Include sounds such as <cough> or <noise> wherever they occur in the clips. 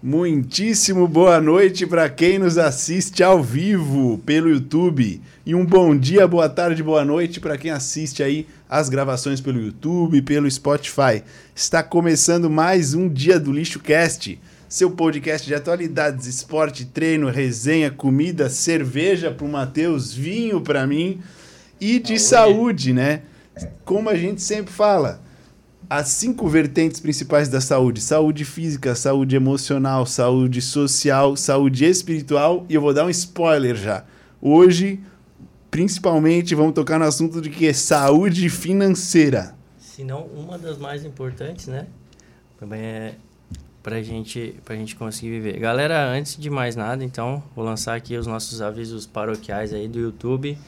Muitíssimo boa noite para quem nos assiste ao vivo pelo YouTube e um bom dia, boa tarde, boa noite para quem assiste aí as gravações pelo YouTube, pelo Spotify. Está começando mais um dia do Lixo Cast, seu podcast de atualidades, esporte, treino, resenha, comida, cerveja para o Matheus, vinho para mim e de saúde, né? Como a gente sempre fala, as cinco vertentes principais da saúde: saúde física, saúde emocional, saúde social, saúde espiritual. E eu vou dar um spoiler já. Hoje, principalmente, vamos tocar no assunto de que é saúde financeira. Se não uma das mais importantes, né? Também é pra gente, pra gente conseguir viver. Galera, antes de mais nada, então, vou lançar aqui os nossos avisos paroquiais aí do YouTube.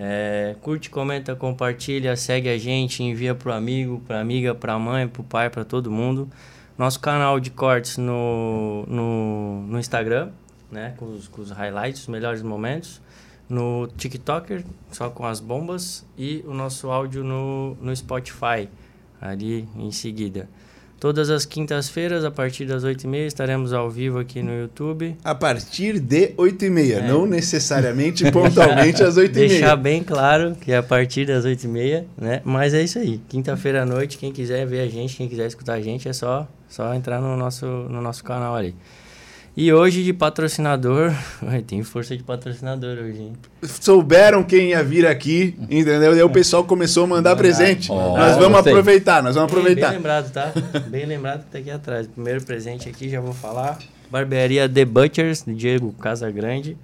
É, curte, comenta, compartilha, segue a gente, envia pro amigo, pra amiga, pra mãe, pro pai, pra todo mundo. Nosso canal de cortes no, no, no Instagram, né? Com os, com os highlights, os melhores momentos. No TikToker, só com as bombas. E o nosso áudio no, no Spotify, ali em seguida. Todas as quintas-feiras, a partir das 8h30, estaremos ao vivo aqui no YouTube. A partir de 8h30, é. não necessariamente pontualmente às 8h30. Deixar bem claro que é a partir das 8h30, né? Mas é isso aí. Quinta-feira à noite, quem quiser ver a gente, quem quiser escutar a gente, é só, só entrar no nosso, no nosso canal ali. E hoje de patrocinador, <laughs> tem força de patrocinador hoje, hein? Souberam quem ia vir aqui, entendeu? E aí o pessoal começou a mandar presente. Oh, nós vamos gostei. aproveitar, nós vamos aproveitar. Bem, bem lembrado, tá? Bem lembrado que tá aqui atrás. Primeiro presente aqui, já vou falar. Barbearia The Butchers, Diego Casagrande.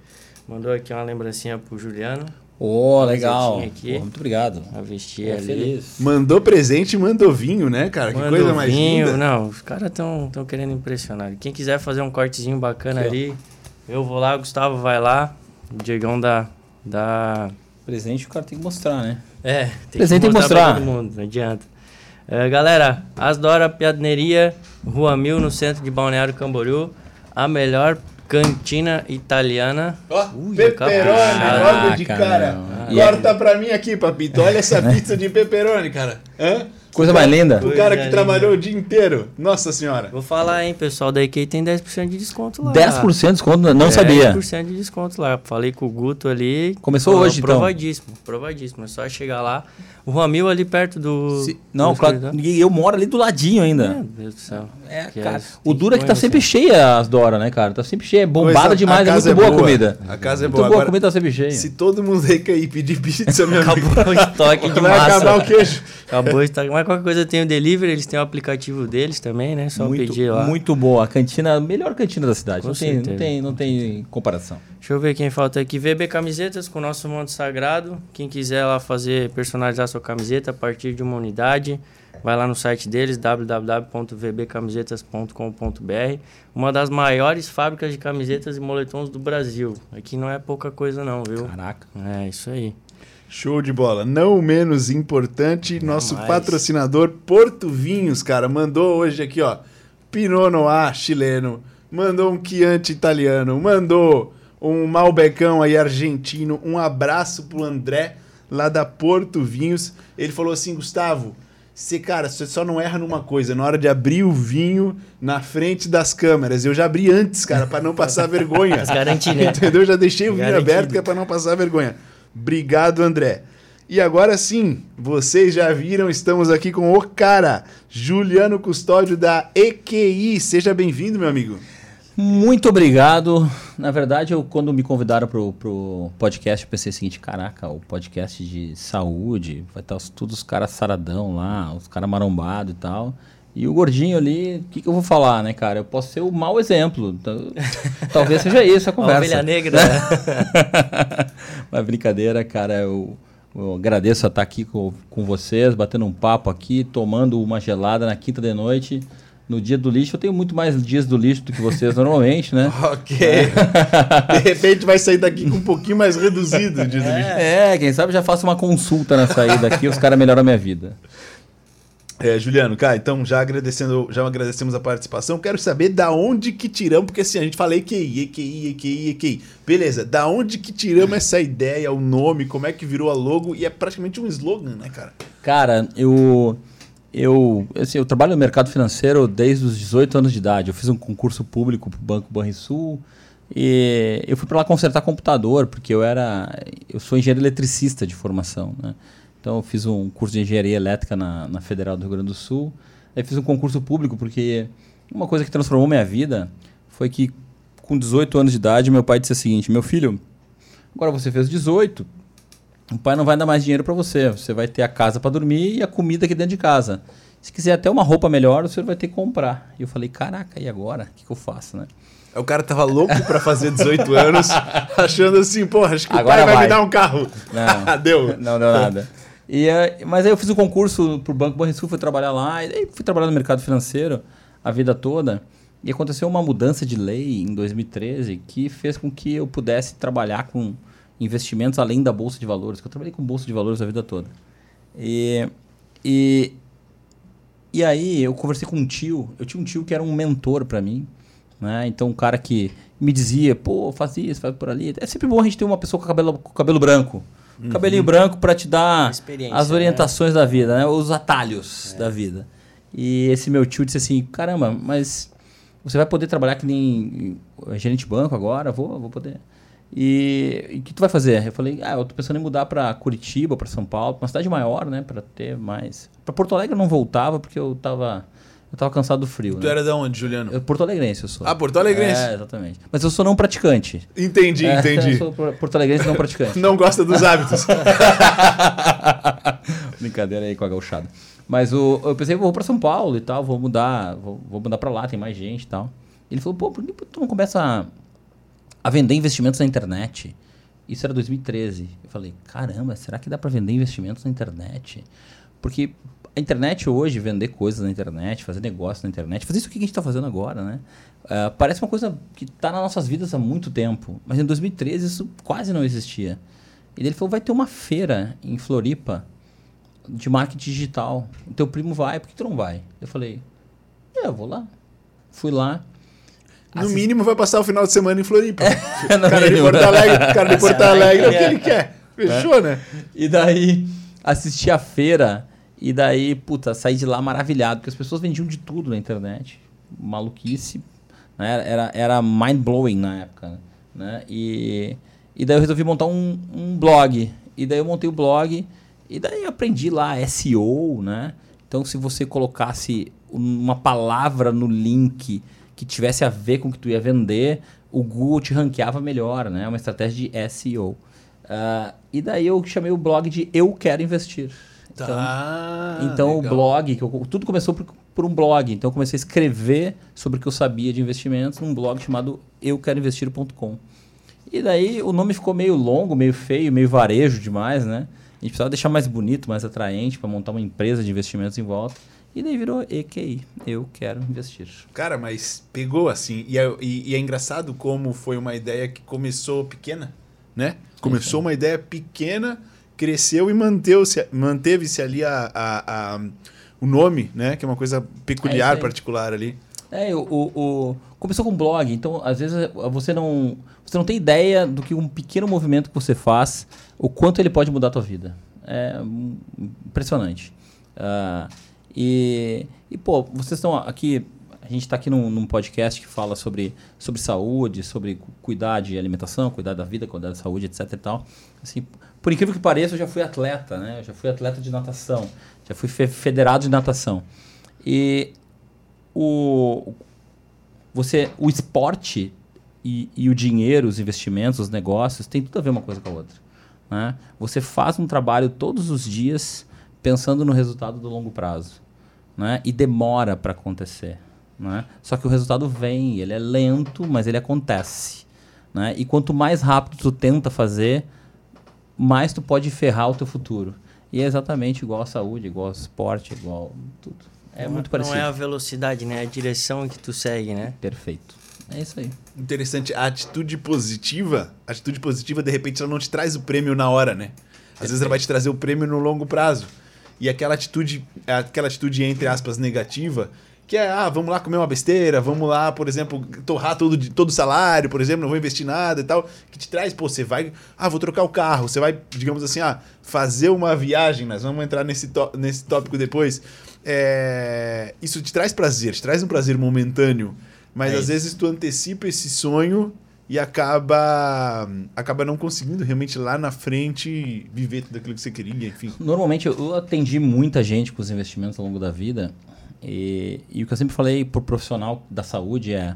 Mandou aqui uma lembrancinha pro Juliano. Ô, oh, legal. Aqui, muito obrigado. A vestir ali. Feliz. Mandou presente e mandou vinho, né, cara? Mandou que coisa mais vinho. linda. Não, os caras estão tão querendo impressionar. Quem quiser fazer um cortezinho bacana aqui, ali, ó. eu vou lá, Gustavo vai lá. O Diegão da, da... Presente o cara tem que mostrar, né? É, tem presente que mostrar, tem que mostrar. todo mundo, não adianta. Uh, galera, Asdora Piadneria, Rua Mil, no centro de Balneário Camboriú. A melhor Cantina italiana. Ó, oh, pepperoni, logo de cara. Corta pra mim aqui, papito. Olha essa <laughs> pizza de pepperoni, cara. Hã? Coisa mais linda. O cara que trabalhou o dia inteiro. Nossa senhora. Vou falar, hein, pessoal da IK tem 10% de desconto lá. 10% de desconto? Não é, sabia. 10% de desconto lá. Falei com o Guto ali. Começou hoje, provadíssimo, então. Provadíssimo, provadíssimo. É só chegar lá. O Ramil ali perto do. Se, não, do claro. Eu moro ali do ladinho ainda. Meu Deus do céu. É, que cara. É, o duro é que tá sempre cheia as Dora, né, cara? Tá sempre cheia. É bombada demais. É muito é boa, boa a comida. A casa é muito boa. boa Agora, a comida tá sempre cheia. Se todo mundo recair pedir pizza, meu Acabou amigo. o estoque de Vai massa. acabar o queijo. Acabou o estoque. Mas qualquer coisa tem o delivery, eles têm o aplicativo deles também, né? Só muito, pedir lá. Muito boa. A cantina, a melhor cantina da cidade. não tem, não, tem, não tem comparação. Deixa eu ver quem falta aqui. VB Camisetas com o nosso manto sagrado. Quem quiser lá fazer, personalizar sua camiseta a partir de uma unidade, vai lá no site deles, www.vbcamisetas.com.br. Uma das maiores fábricas de camisetas e moletons do Brasil. Aqui não é pouca coisa não, viu? Caraca. É, isso aí. Show de bola. Não menos importante, não nosso mais. patrocinador Porto Vinhos, cara, mandou hoje aqui, ó, Pinot Noir chileno, mandou um Chianti italiano, mandou um Malbecão aí argentino. Um abraço pro André, lá da Porto Vinhos. Ele falou assim, Gustavo, você, cara, você só não erra numa coisa, na hora de abrir o vinho na frente das câmeras. Eu já abri antes, cara, para não passar vergonha. Mas garanti, né? Entendeu? Eu já deixei o vinho Garantido. aberto que é para não passar vergonha. Obrigado, André. E agora sim, vocês já viram, estamos aqui com o cara, Juliano Custódio da EQI. Seja bem-vindo, meu amigo. Muito obrigado. Na verdade, eu quando me convidaram pro, pro podcast, eu pensei o seguinte, caraca, o podcast de saúde, vai estar todos os caras saradão lá, os caras marombados e tal. E o gordinho ali, o que, que, eu vou falar, né, cara? Eu posso ser o mau exemplo. <laughs> Talvez seja isso a conversa. Ovelha negra. <laughs> Mas brincadeira, cara. Eu, eu agradeço a estar aqui com, com vocês, batendo um papo aqui, tomando uma gelada na quinta de noite no dia do lixo. Eu tenho muito mais dias do lixo do que vocês normalmente, né? <laughs> ok. <laughs> De repente vai sair daqui com um pouquinho mais reduzido o dia do lixo. É, quem sabe já faço uma consulta na saída aqui, os caras melhoram a minha vida. É, Juliano, cara, então já agradecendo, já agradecemos a participação. Quero saber da onde que tiramos, porque assim, a gente fala EQI, EQI, EQI, EQI. Beleza, da onde que tiramos essa ideia, o nome, como é que virou a logo e é praticamente um slogan, né, cara? Cara, eu eu, assim, eu trabalho no mercado financeiro desde os 18 anos de idade. Eu fiz um concurso público para o Banco Banrisul e eu fui para lá consertar computador, porque eu era eu sou engenheiro eletricista de formação, né? Então eu fiz um curso de engenharia elétrica na, na Federal do Rio Grande do Sul. Aí fiz um concurso público porque uma coisa que transformou minha vida foi que com 18 anos de idade meu pai disse o seguinte: "Meu filho, agora você fez 18, o pai não vai dar mais dinheiro para você. Você vai ter a casa para dormir e a comida aqui dentro de casa. Se quiser até uma roupa melhor, o senhor vai ter que comprar. E eu falei, caraca, e agora? O que, que eu faço, né? O cara tava louco para fazer 18 anos, <laughs> achando assim, porra, acho que Agora o pai vai, vai. me dar um carro. Não. <laughs> Deu. Não deu nada. E, eh, mas aí eu fiz o concurso pro Banco Banrisul, fui trabalhar lá, e aí fui trabalhar no mercado financeiro a vida toda. E aconteceu uma mudança de lei em 2013 que fez com que eu pudesse trabalhar com investimentos além da bolsa de valores, que eu trabalhei com bolsa de valores a vida toda. E, e, e aí eu conversei com um tio, eu tinha um tio que era um mentor para mim, né? Então um cara que me dizia, pô, faz isso, faz por ali. É sempre bom a gente ter uma pessoa com cabelo, com cabelo branco. Cabelinho branco para te dar as né? orientações da vida, né? Os atalhos da vida. E esse meu tio disse assim, caramba, mas você vai poder trabalhar que nem gerente de banco agora? Vou, vou poder. E o que tu vai fazer? Eu falei, ah, eu tô pensando em mudar para Curitiba, para São Paulo, pra uma cidade maior, né, para ter mais. Para Porto Alegre eu não voltava porque eu tava eu tava cansado do frio, Tu né? era de onde, Juliano? Eu, Porto Alegrense eu sou. Ah, Porto Alegrense. É, exatamente. Mas eu sou não praticante. Entendi, É, <laughs> entendi. eu sou por- Porto Alegrense não praticante. <laughs> Não gosta dos hábitos. <laughs> Brincadeira aí com a gauchada. Mas o, eu pensei, vou pra São Paulo e tal, vou mudar, vou, vou mudar pra lá, tem mais gente e tal. Ele falou, pô, por que tu não começa a, a vender investimentos na internet? Isso era 2013. Eu falei, caramba, será que dá pra vender investimentos na internet? Porque a internet hoje, vender coisas na internet, fazer negócio na internet, fazer isso que a gente está fazendo agora, né? Ah, parece uma coisa que está nas nossas vidas há muito tempo. Mas em 2013 isso quase não existia. E ele falou, vai ter uma feira em Floripa de marketing digital. O teu primo vai, por que tu não vai? Eu falei, é, eu vou lá. Fui lá. No mínimo vai passar o final de semana em Floripa. <laughs> No cara de. Porto Alegre, cara de Porto que <laughs> Alegre, é o que é? ele quer. Fechou, né? E daí assisti a feira e daí, puta, saí de lá maravilhado, porque as pessoas vendiam de tudo na internet. Maluquice. Né? Era, era mind-blowing na época. Né? E, e daí eu resolvi montar um, um blog. E daí eu montei o blog e daí eu aprendi lá SEO, né? Então se você colocasse uma palavra no link que tivesse a ver com o que tu ia vender, o Google te ranqueava melhor, né? Uma estratégia de SEO. Ah, e daí eu chamei o blog de Eu Quero Investir. Tá. Então o legal. blog, eu- tudo começou por, por um blog. Então eu comecei a escrever sobre o que eu sabia de investimentos num blog chamado euqueroinvestir.com. E daí o nome ficou meio longo, meio feio, meio varejo demais, né? A gente precisava deixar mais bonito, mais atraente para montar uma empresa de investimentos em volta. E daí virou EQI, Eu Quero Investir. Cara, mas pegou assim. E é, e- e é engraçado como foi uma ideia que começou pequena, né? Começou uma ideia pequena, cresceu e manteve-se manteve-se ali a, a- a- o nome, né? Que é uma coisa É peculiar, aí. particular ali. É, o, o, o- começou com um blog, então às vezes você não, você não tem ideia do que um pequeno movimento que você faz, o quanto ele pode mudar a tua vida. É impressionante. Ah, e, e, pô, vocês estão aqui, a gente está aqui num, num podcast que fala sobre, sobre saúde, sobre cu- cuidar de alimentação, cuidar da vida, cuidar da saúde, etc e tal. Assim, por incrível que pareça, eu já fui atleta, né? Eu já fui atleta de natação, já fui fe- federado de natação. E o você o esporte e, e o dinheiro, os investimentos, os negócios tem tudo a ver uma coisa com a outra. Né? Você faz um trabalho todos os dias pensando no resultado do longo prazo, né? E demora para acontecer, né? Só que o resultado vem, ele é lento, mas ele acontece, né? E quanto mais rápido tu tenta fazer, mais tu pode ferrar o teu futuro. E é exatamente igual à saúde, igual ao esporte, igual tudo. É Não- muito parecido. Não é a velocidade, né? É a direção que tu segue, né? Perfeito. É isso aí. Interessante. A atitude positiva, a atitude positiva, de repente, ela não te traz o prêmio na hora, né? Às vezes ela vai te trazer o prêmio no longo prazo. E aquela atitude, aquela atitude, entre aspas, negativa, que é, ah, vamos lá comer uma besteira, vamos lá, por exemplo, torrar todo todo o salário, por exemplo, não vou investir nada e tal, que te traz, pô, você vai, ah, vou trocar o carro, você vai, digamos assim, ah, fazer uma viagem, nós vamos entrar nesse, nesse tópico depois. é, isso te traz prazer, te traz um prazer momentâneo, mas É às vezes tu antecipa esse sonho e acaba acaba não conseguindo realmente lá na frente viver tudo aquilo que você queria, enfim. Normalmente eu- atendi muita gente com os investimentos ao longo da vida e, e o que eu sempre falei pro profissional da saúde é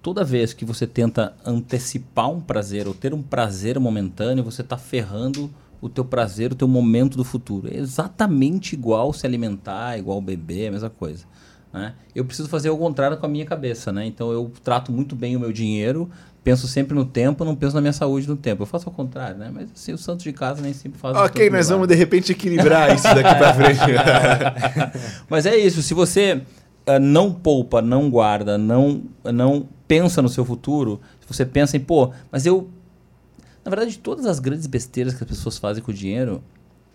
toda vez que você tenta antecipar um prazer ou ter um prazer momentâneo, você está ferrando o teu prazer, o teu momento do futuro. É exatamente igual se alimentar, igual beber, a mesma coisa. né? Eu preciso fazer o contrário com a minha cabeça, né? Então eu trato muito bem o meu dinheiro, penso sempre no tempo, não penso na minha saúde no tempo. Eu faço ao contrário, né? Mas assim, o santo de casa nem sempre faz o Ok, nós vamos de repente equilibrar isso daqui pra <laughs> frente. <laughs> Mas é isso, se você eh, não poupa, não guarda, não, não pensa no seu futuro, se você pensa em, pô, mas eu. Na verdade, todas as grandes besteiras que as pessoas fazem com o dinheiro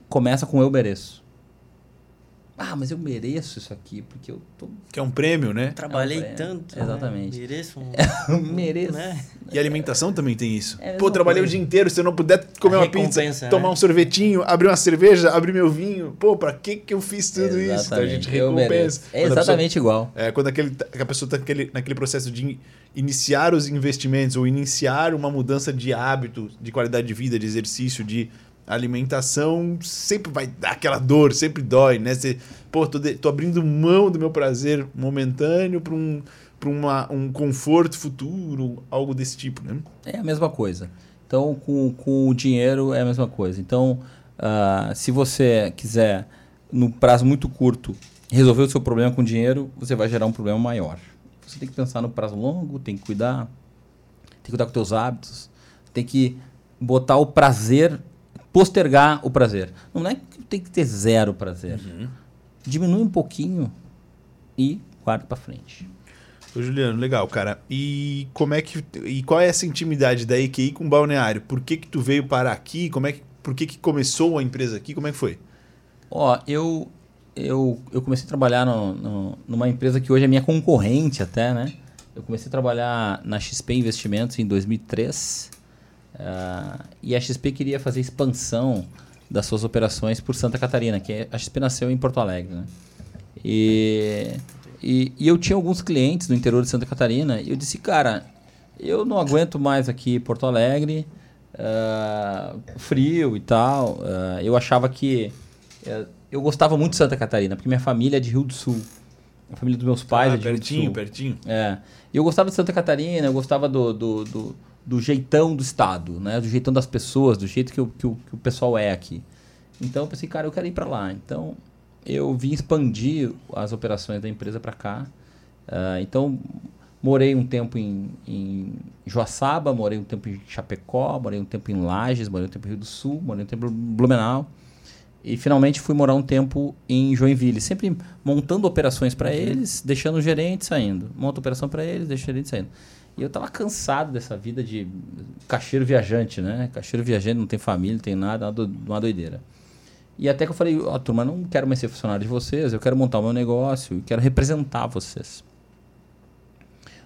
começa com eu mereço. Ah, mas eu mereço isso aqui, porque eu tô. que é um prêmio, né? Trabalhei É, tanto. exatamente. <laughs> Né? Mereço um. Mereço. né? E alimentação também tem isso. É a Pô, trabalhei coisa. o dia inteiro, se eu não puder comer A uma pizza, recompensa, tomar né? um sorvetinho, abrir uma cerveja, abrir meu vinho. Pô, pra que que eu fiz tudo isso? Então a gente Exatamente, recompensa. É a pessoa- exatamente igual. É, quando aquele, que a pessoa está naquele, naquele processo de iniciar os investimentos ou iniciar uma mudança de hábito, de qualidade de vida, de exercício, de alimentação, sempre vai dar aquela dor, sempre dói, né? Você, pô, tô, de- tô abrindo mão do meu prazer momentâneo para um, pra uma, um conforto futuro, algo desse tipo, né? É a mesma coisa. Então, com, com o dinheiro é a mesma coisa. Então, ah, se você quiser, no prazo muito curto, resolver o seu problema com dinheiro, você vai gerar um problema maior. Você tem que pensar no prazo longo, tem que cuidar, tem que cuidar com teus hábitos, tem que botar o prazer, postergar o prazer. Não é que tem que ter zero prazer. Diminui um pouquinho e guarda para frente. Ô, Juliano, legal, cara. E como é que e qual é essa intimidade da EQI com o balneário? Por que que tu veio parar aqui? Como é que por que que começou a empresa aqui? Como é que foi? Ó, eu, eu, eu comecei a trabalhar no, no- numa empresa que hoje é minha concorrente até, né? Eu comecei a trabalhar na XP Investimentos em 2003 ah, e a XP queria fazer expansão das suas operações por Santa Catarina, que é- a XP nasceu em Porto Alegre, né? E, e, e eu tinha alguns clientes no interior de Santa Catarina e eu disse, cara, eu não aguento mais aqui em Porto Alegre, ah, frio e tal. ah, eu achava que eh, eu gostava muito de Santa Catarina, porque minha família é de Rio do Sul. A família dos meus pais Ah, é de Rio do pertinho, Sul. pertinho. É. E eu gostava de Santa Catarina, eu gostava do, do, do, do jeitão do estado, né? Do jeitão das pessoas, do jeito que, o- que, o, que o pessoal é aqui. Então eu pensei, cara, eu quero ir para lá. Então eu vim expandir as operações da empresa para cá. Ah, então morei um tempo em, em Joaçaba, morei um tempo em Chapecó, morei um tempo em Lages, morei um tempo em Rio do Sul, morei um tempo em Blumenau. E finalmente fui morar um tempo em Joinville, sempre montando operações para eles, deixando o gerente saindo. Monta operação para eles, deixa o gerente saindo. E eu tava cansado dessa vida de caixeiro viajante, né? Caixeiro viajante, não tem família, não tem nada, do- uma doideira. E até que eu falei, ó, turma, não quero mais ser funcionário de vocês, eu quero montar o meu negócio e quero representar vocês.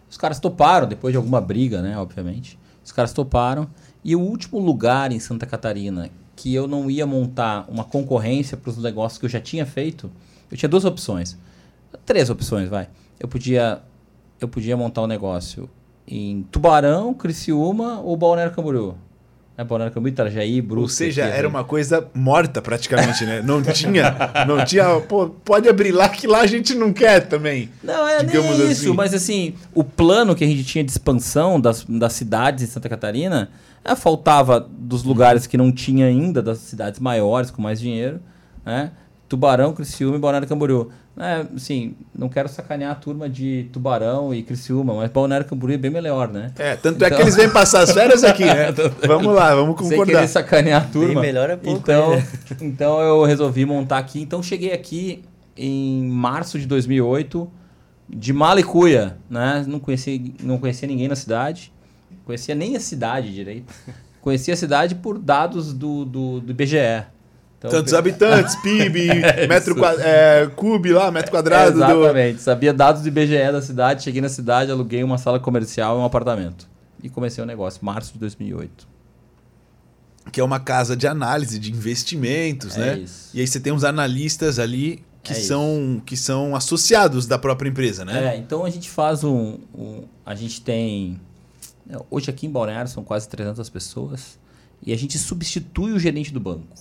Os caras toparam, depois de alguma briga, né, obviamente. Os caras toparam. E o último lugar em Santa Catarina que eu não ia montar uma concorrência para os negócios que eu já tinha feito, eu tinha duas opções. Três opções, vai. Eu podia, eu podia montar um negócio em Tubarão, Criciúma ou Balneário Camboriú. Né? Balneário Camboriú, Itajaí, Brusque. Ou seja, aqui, era assim. uma coisa morta praticamente, né? Não tinha, não tinha, pô, pode abrir lá que lá a gente não quer também. Não, é nem digamos isso, assim. mas assim, o plano que a gente tinha de expansão das, das cidades em Santa Catarina, é, faltava dos lugares que não tinha ainda, das cidades maiores, com mais dinheiro, né? Tubarão, Criciúma e Balneário Camboriú. É, assim, não quero sacanear a turma de Tubarão e Criciúma, mas Balneário Camboriú é bem melhor, né? É, tanto é Então- que eles vêm passar as férias aqui, né? <laughs> Vamos lá, vamos Sem concordar. querer sacanear a turma. Bem melhor é pouco, Então, né? <laughs> então eu resolvi montar aqui. Então cheguei aqui em março de 2008, de mala e cuia, né? Não conhecia, não conhecia ninguém na cidade. Conhecia nem a cidade direito. <laughs> Conhecia a cidade por dados do, do, do IBGE. Então, Tantos pe- habitantes, <laughs> PIB, metro isso. quadrado, é, cube lá, metro quadrado. do- Exatamente. Sabia dados do IBGE da cidade. Cheguei na cidade, aluguei uma sala comercial e um apartamento. E comecei o negócio, março de 2008. que é uma casa de análise de investimentos, É né? isso. E aí você tem uns analistas ali que, É isso. são, que são associados da própria empresa, né? É, então a gente faz um, um- A gente tem. é, Hoje aqui em Balneário são quase 300 pessoas e a gente substitui o gerente do banco.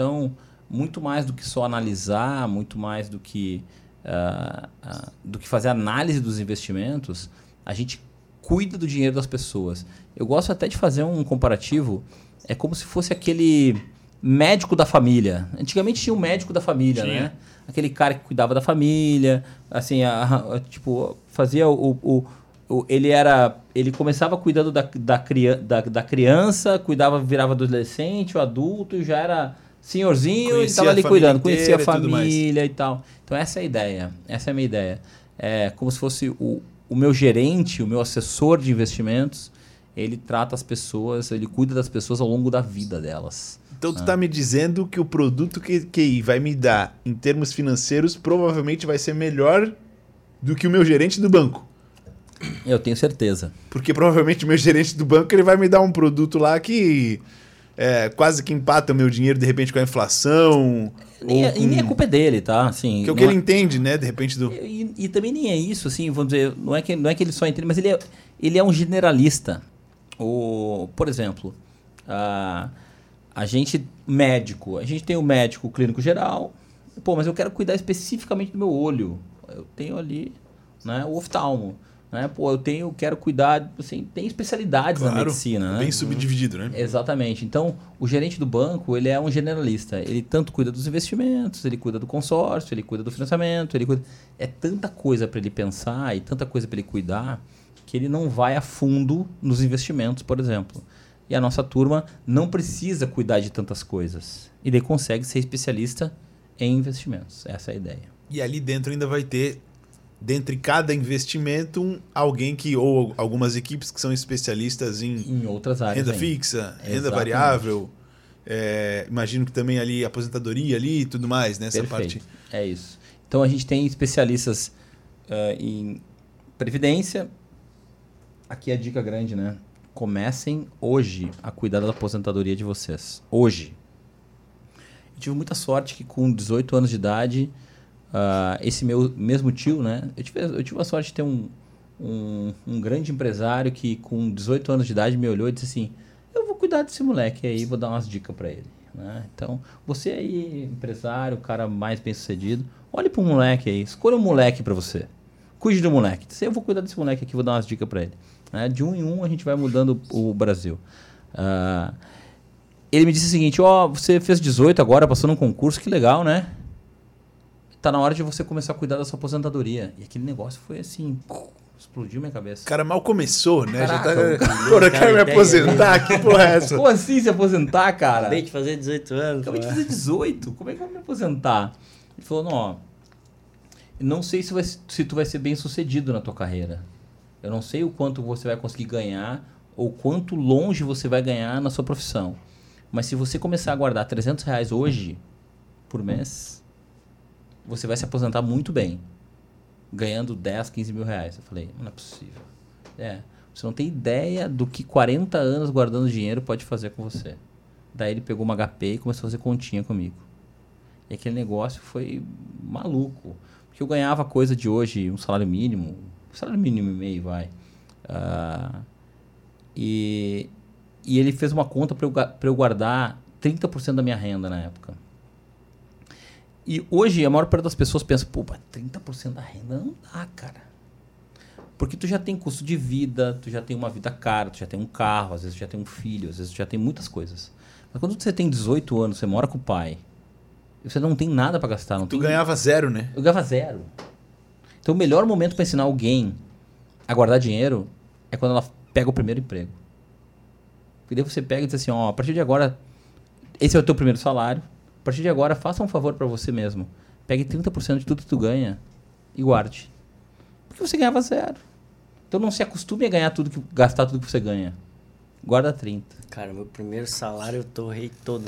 Então, muito mais do que só analisar, muito mais do que, ah, ah, do que fazer análise dos investimentos, a gente cuida do dinheiro das pessoas. Eu gosto até de fazer um comparativo. É como se fosse aquele médico da família. Antigamente tinha um médico da família, Tinha. né? Aquele cara que cuidava da família, assim, a- a- tipo, fazia o, o- o- ele era, ele começava cuidando da, da, da, da criança, cuidava, virava adolescente, o adulto, e já era senhorzinho e estava ali cuidando, conhecia a e família e tal. Então essa é a ideia, essa é a minha ideia. É como se fosse o, o meu gerente, o meu assessor de investimentos, ele trata as pessoas, ele cuida das pessoas ao longo da vida delas. Então tu tá me dizendo que o produto que QI vai me dar em termos financeiros provavelmente vai ser melhor do que o meu gerente do banco. Eu tenho certeza. Porque provavelmente o meu gerente do banco ele vai me dar um produto lá que é, quase que empata o meu dinheiro de repente com a inflação. Nem é- E nem é com- culpa dele, tá? Assim, que é o que ele é- entende, né? De repente do. E, e também nem é isso, assim, vamos dizer, não é que, não é que ele só entende, mas ele é, ele é um generalista. O, por exemplo, a, a gente, médico, a gente tem o médico clínico geral, pô, mas eu quero cuidar especificamente do meu olho. Eu tenho ali né, o oftalmo. Né? Pô, eu tenho, quero cuidar, assim, tem especialidades na medicina, né? bem subdividido, né? Exatamente. Então, o gerente do banco, ele é um generalista. Ele tanto cuida dos investimentos, ele cuida do consórcio, ele cuida do financiamento, ele cuida... É tanta coisa para ele pensar e tanta coisa para ele cuidar que ele não vai a fundo nos investimentos, por exemplo. E a nossa turma não precisa cuidar de tantas coisas. E daí consegue ser especialista em investimentos. Essa é a ideia. E ali dentro ainda vai ter, dentre cada investimento, um, alguém que, ou algumas equipes que são especialistas em Em outras áreas. renda fixa, renda Exatamente. variável. é, imagino que também ali aposentadoria ali e tudo mais, nessa Perfeito. parte. É isso. Então a gente tem especialistas ah, em previdência. Aqui é a dica grande, né? Comecem hoje a cuidar da aposentadoria de vocês. Hoje. Eu tive muita sorte que com 18 anos de idade, ah, esse meu mesmo tio, né? Eu tive, eu tive a sorte de ter um, um, um grande empresário que com 18 anos de idade me olhou e disse assim, eu vou cuidar desse moleque aí, vou dar umas dicas para ele. Né? Então, você aí, empresário, o cara mais bem sucedido, olhe para um moleque aí, escolha um moleque para você. Cuide do moleque. Diz, Eu vou cuidar desse moleque aqui, vou dar umas dicas para ele. Né? De um em um a gente vai mudando o Brasil. Ah, ele me disse o seguinte, ó, você fez 18 agora, passou num concurso, que legal, né? Tá na hora de você começar a cuidar da sua aposentadoria. E aquele negócio foi assim, explodiu minha cabeça. O cara mal começou, né? Caraca, Já tá... <laughs> cara- Porra, eu cara quero me aposentar, que porra é essa? Como assim se aposentar, cara? Acabei de fazer 18 anos. Acabei de pô. fazer 18, como é que eu vou me aposentar? Ele falou, não, ó, não sei se, vai, se tu vai ser bem sucedido na tua carreira. Eu não sei o quanto você vai conseguir ganhar ou quanto longe você vai ganhar na sua profissão. Mas se você começar a guardar 300 reais hoje, por mês, você vai se aposentar muito bem. Ganhando 10, 15 mil reais. Eu falei, não é possível. É, você não tem ideia do que 40 anos guardando dinheiro pode fazer com você. Daí ele pegou uma HP e começou a fazer continha comigo. E aquele negócio foi maluco. Porque eu ganhava coisa de hoje, um salário mínimo, um salário mínimo e meio, vai. Ah, e, e ele fez uma conta para eu, pra eu guardar 30% da minha renda na época. E hoje a maior parte das pessoas pensa, pô, mas 30% da renda não dá, cara. Porque tu já tem custo de vida, tu já tem uma vida cara, tu já tem um carro, às vezes tu já tem um filho, às vezes tu já tem muitas coisas. Mas quando você tem 18 anos, você mora com o pai, você não tem nada para gastar, não Tu tem ganhava zero, né? eu ganhava zero. Então o melhor momento para ensinar alguém a guardar dinheiro é quando ela pega o primeiro emprego. Porque daí você pega e diz assim, ó, a partir de agora, esse é o teu primeiro salário. A partir de agora, faça um favor para você mesmo. Pegue 30% de tudo que tu ganha e guarde. Porque você ganhava zero. Então não se acostume a ganhar tudo que gastar tudo que você ganha. Guarda 30. Cara, meu primeiro salário eu torrei todo.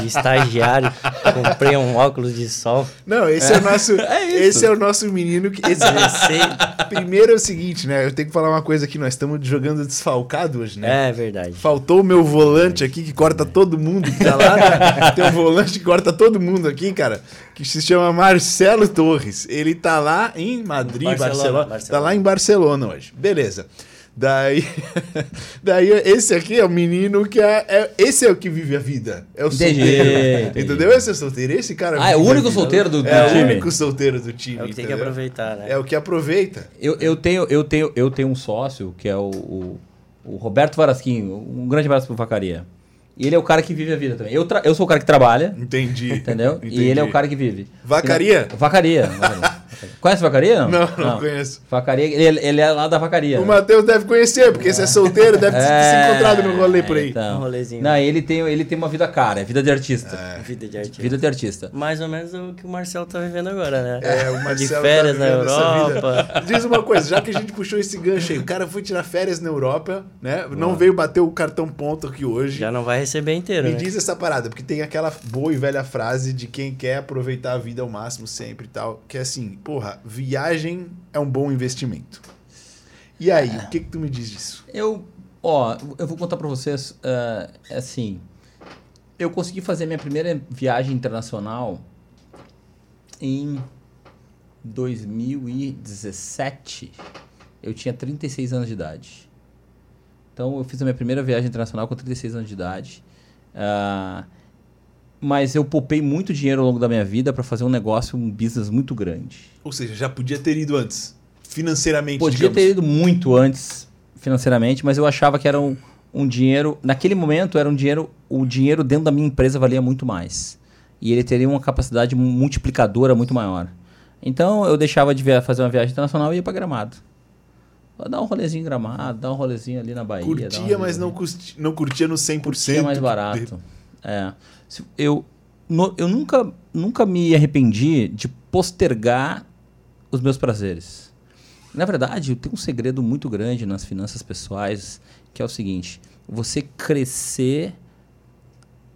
De estagiário, comprei um óculos de sol. Não, esse é, o nosso. <laughs> É. Esse é o nosso menino que. Esse, Comecei, Primeiro é o seguinte, né? Eu tenho que falar uma coisa aqui. Nós estamos jogando desfalcado hoje, né? É verdade. Faltou o meu volante aqui que corta todo mundo que tá lá. Né? <laughs> Tem um volante que corta todo mundo aqui, cara. Que se chama Marcelo Torres. Ele tá lá em Madrid, Barcelona, Barcelona. Barcelona. Tá lá em Barcelona hoje. Beleza. Daí, <laughs> daí esse aqui é o menino que é, é- esse é o que vive a vida. É o Entendi, solteiro. entendi. Entendeu? Esse é o solteiro. Esse cara Ah, é o único solteiro do- do É time. o único solteiro do time. É o que tem que aproveitar, né? É o que aproveita. Eu, eu, tenho, eu, tenho, eu tenho um sócio que é o, o, o Roberto Varasquinho. Um grande abraço pro Vacaria. E ele é o cara que vive a vida também. Eu, tra- eu sou o cara que trabalha, Entendi. entendeu? Entendi. E ele é o cara que vive. Vacaria? Vacaria. Vacaria. Conhece Vacaria? Não, não conheço. Vacaria, ele, ele é lá da Vacaria. O Matheus deve conhecer, porque se é solteiro, deve ter se É, encontrado no rolê por aí. Então. Um rolezinho. Não, ele tem, ele tem uma vida cara, é vida de artista. Vida de artista. Vida de artista. Mais ou menos o que o Marcelo tá vivendo agora, né? É, o De Marcelo férias tá na. Europa. Diz uma coisa, já que a gente puxou esse gancho aí, o cara foi tirar férias na Europa, né? Não veio bater o cartão ponto aqui hoje. Já não vai receber inteiro, Me né? diz essa parada, porque tem aquela boa e velha frase de quem quer aproveitar a vida ao máximo sempre e tal, que é assim, porra, viagem é um bom investimento. E aí, o que que tu me diz disso? Eu, ó, eu vou contar pra vocês, é, assim, eu consegui fazer minha primeira viagem internacional em 2017. Eu tinha 36 anos de idade. Então eu fiz a minha primeira viagem internacional com 36 anos de idade. Ah, mas eu poupei muito dinheiro ao longo da minha vida para fazer um negócio, um business muito grande. Ou seja, já podia ter ido antes, financeiramente, Podia digamos. ter ido muito antes financeiramente, mas eu achava que era um, um dinheiro. Naquele momento era um dinheiro. O dinheiro dentro da minha empresa valia muito mais. E ele teria uma capacidade multiplicadora muito maior. Então eu deixava de via- fazer uma viagem internacional e ia para Gramado. Dar um rolezinho em Gramado, dar um rolezinho ali na Bahia. um Curtia, rolezinho mas não, custi- não curtia no 100%. curtia mais barato. É. Eu, no- eu nunca, nunca me arrependi de postergar os meus prazeres. Na verdade, eu tenho um segredo muito grande nas finanças pessoais, que é o seguinte: você crescer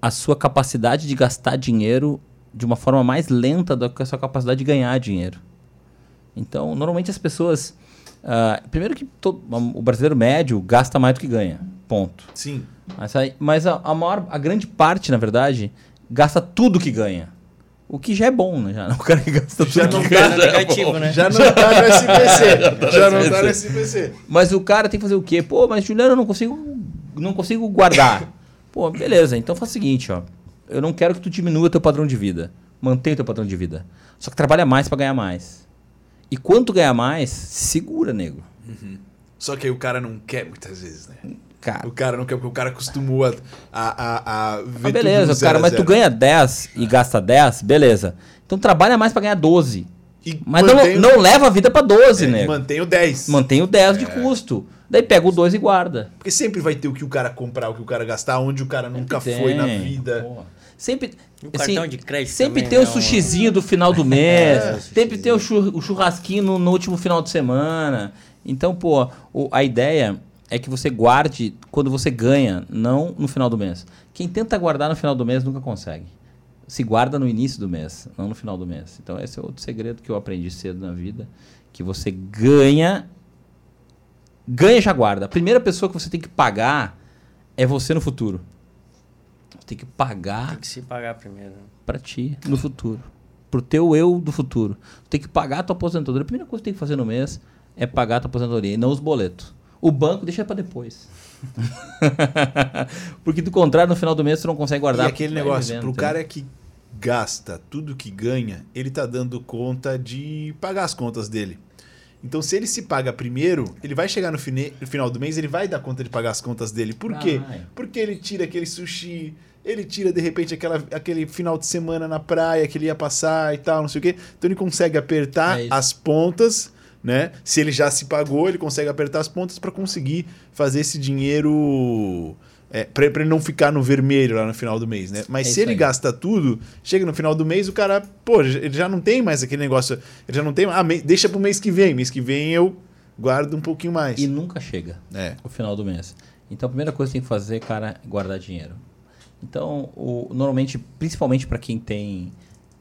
a sua capacidade de gastar dinheiro de uma forma mais lenta do que a sua capacidade de ganhar dinheiro. Então, normalmente as pessoas. ah, primeiro que todo- o brasileiro médio gasta mais do que ganha. Ponto. Sim. Mas, aí- mas a, a maior, a grande parte, na verdade, gasta tudo que ganha. O que já é bom, né? Já, <laughs> o cara que gasta Já tudo não que tá ganha. já é negativo, bom. né? Já não tá no <laughs> SPC. já não tá no SPC. Mas o cara tem que fazer o quê? Pô, mas Juliano, eu não consigo, não consigo guardar. Pô, beleza. Então faz o seguinte, ó. Eu não quero que tu diminua teu padrão de vida. Mantenha teu padrão de vida. Só que trabalha mais pra ganhar mais. E quanto ganhar mais, segura, nego. Só que aí o cara não quer muitas vezes, né? Cara, O cara não quer porque o cara acostumou a, a, a, a ver Ah, beleza, cara, mas tu ganha 10 e gasta 10, beleza. Então trabalha mais pra ganhar 12. E Mas mantém não, o- não leva a vida pra 12, é, né? Mantém o 10. Mantém o 10 de custo. Daí pega o 2 e guarda. Porque sempre vai ter o que o cara comprar, o que o cara gastar, onde o cara nunca Sempre foi na tem. vida. Porra. Sempre. O assim, cartão de crédito Sempre tem o né? Um- sushizinho <laughs> do final do mês. É, <laughs> sempre tem o churrasquinho no, no último final de semana. Então, pô, o- a ideia é que você guarde quando você ganha, não no final do mês. Quem tenta guardar no final do mês nunca consegue. Se guarda no início do mês, não no final do mês. Então, esse é outro segredo que eu aprendi cedo na vida. Que você ganha. Ganha já guarda. A primeira pessoa que você tem que pagar é você no futuro. Você tem que pagar Tem que se pagar primeiro. né? pra ti no futuro. Pro teu eu do futuro. Tu tem que pagar a tua aposentadoria. A primeira coisa que tem que fazer no mês é pagar a tua aposentadoria e não os boletos. O banco deixa pra depois. <laughs> Porque do contrário, no final do mês tu não consegue guardar. e aquele Vai negócio, pro entendeu? cara que gasta tudo que ganha, ele tá dando conta de pagar as contas dele. Então, se ele se paga primeiro, ele vai chegar no, fine- no final do mês, ele vai dar conta de pagar as contas dele. Por quê? Vai. Porque ele tira aquele sushi, ele tira de repente aquela, aquele final de semana na praia que ele ia passar e tal, não sei o quê. Então ele consegue apertar É as pontas, né? Se ele já se pagou, ele consegue apertar as pontas para conseguir fazer esse dinheiro. É, pra, pra ele não ficar no vermelho lá no final do mês, né? Mas É se ele aí. gasta tudo, chega no final do mês, o cara, pô, ele já não tem mais aquele negócio. Ele já não tem. Ah, me- deixa pro mês que vem. Mês que vem eu guardo um pouquinho mais. E nunca chega É. o final do mês. Então a primeira coisa que tem que fazer, cara, é guardar dinheiro. Então, o- normalmente, principalmente para quem tem,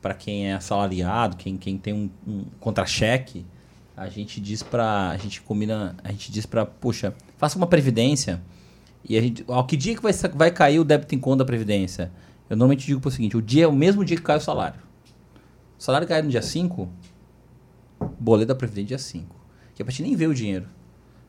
para quem é assalariado, quem, quem tem um, um contra-cheque, a gente diz pra. A gente combina. A gente diz pra, puxa, faça uma previdência. E a gente. Ao que dia que vai, vai cair o débito em conta da Previdência? Eu normalmente digo pro seguinte, o dia é o mesmo dia que cai o salário. O salário cai no dia 5, boleto da Previdência dia 5. Que é pra gente nem ver o dinheiro.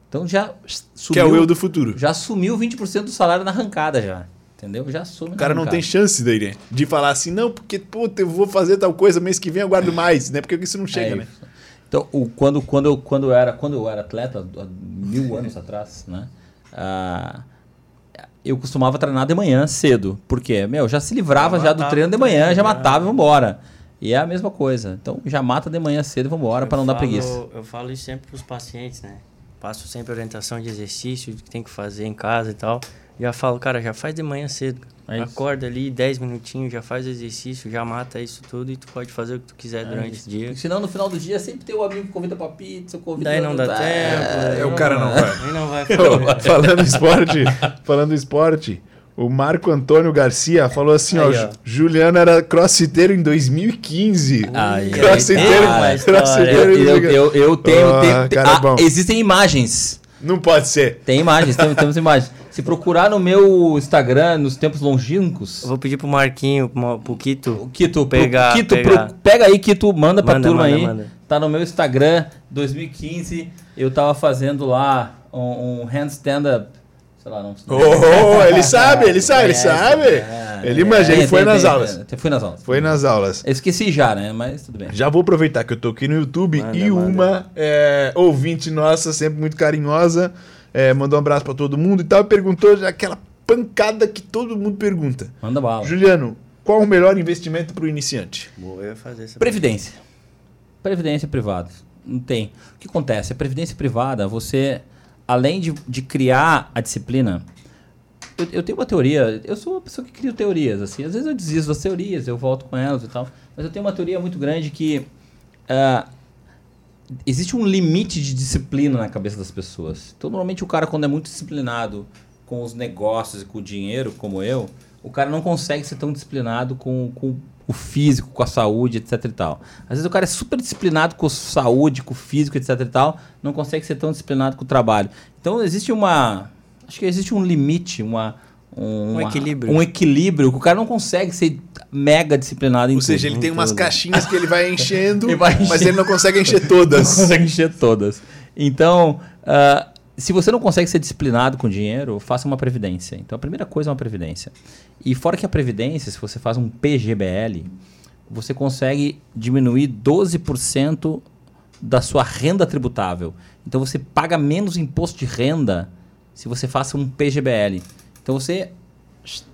Então já Que subiu. é o eu do futuro. Já sumiu 20% do salário na arrancada já. Entendeu? Já sumiu O cara não tem chance daí, né? De falar assim, não, porque, puta, eu vou fazer tal coisa, mês que vem eu guardo mais, né? Porque isso não chega, É né? isso. Então, o, quando, quando, eu, quando, eu era, quando eu era atleta, há mil <laughs> anos atrás, né? ah, eu costumava treinar de manhã cedo. Porque, meu, já se livrava Já já, do treino de o manhã, treino, já né? matava e vambora. E é a mesma coisa. Então, já mata de manhã cedo e vambora pra não dar falo- preguiça. Eu falo isso sempre pros pacientes, né? Passo sempre orientação de exercício, que tem que fazer em casa e tal. Já falo, cara, já faz de manhã cedo. É isso. Acorda ali 10 minutinhos, já faz o exercício, já mata isso tudo e tu pode fazer o que tu É quiser durante o dia. Porque senão, no final do dia, sempre tem o amigo que convida pra pizza, convida... Daí não dá tempo. É, o cara não vai. Aí não vai <laughs> falando em esporte, falando esporte, o Marco Antônio Garcia falou assim, ó, Aí, ó. Juliano era crossfiteiro em 2015. Ai, crossfiteiro, ai, crossfiteiro. Eu, eu, eu, eu tenho... Tenho- cara ah, existem imagens. Não pode ser. Tem imagens, tem- temos imagens. Se procurar no meu Instagram, nos tempos longínquos, Eu vou pedir pro Marquinho, pro Kito. o Kito, pro- Pegar, Kito, pegar. pro- pega aí, Kito, manda pra Manda, turma manda, aí. manda. Tá no meu Instagram, 2015. Eu tava fazendo lá um, um handstand up. Sei lá, não sei. Oh, ele sabe, ele sabe, ele <laughs> É, sabe. é, Ele é, manja, ele tem, foi tem, nas tem, aulas. tem. Fui nas aulas. Foi nas aulas. Eu esqueci já, né? Mas tudo bem. Já vou aproveitar que eu tô aqui no YouTube Manda, e manda. uma é, ouvinte nossa, sempre muito carinhosa, é, mandou um abraço pra todo mundo e tal, e perguntou aquela pancada que todo mundo pergunta. Manda bala. Juliano, qual o melhor investimento pro iniciante? Boa, eu ia fazer essa Previdência. Previdência privada. Não tem. O que acontece? A previdência privada, você, além de, de criar a disciplina. Eu, eu tenho uma teoria. Eu sou uma pessoa que cria teorias. Assim, às vezes eu desisto das teorias, eu volto com elas e tal. Mas eu tenho uma teoria muito grande que. ah, existe um limite de disciplina na cabeça das pessoas. Então, normalmente, o cara, quando é muito disciplinado com os negócios e com o dinheiro, como eu, o cara não consegue ser tão disciplinado com, com o físico, com a saúde, etc e tal. Às vezes o cara é super disciplinado com a saúde, com o físico, etc e tal, não consegue ser tão disciplinado com o trabalho. Então, existe uma... Acho que existe um limite, uma... Um uma- equilíbrio. Um equilíbrio, que o cara não consegue ser mega disciplinado em Ou seja, tudo. ele tem umas tudo. caixinhas que ele vai enchendo, <laughs> Ele vai mas ele não consegue encher não todas. consegue encher todas. Então, ah, se você não consegue ser disciplinado com dinheiro, faça uma previdência. Então, a primeira coisa é uma previdência. E fora que a previdência, se você faz um PGBL, você consegue diminuir 12% da sua renda tributável. Então, você paga menos imposto de renda se você faça um PGBL. Então, você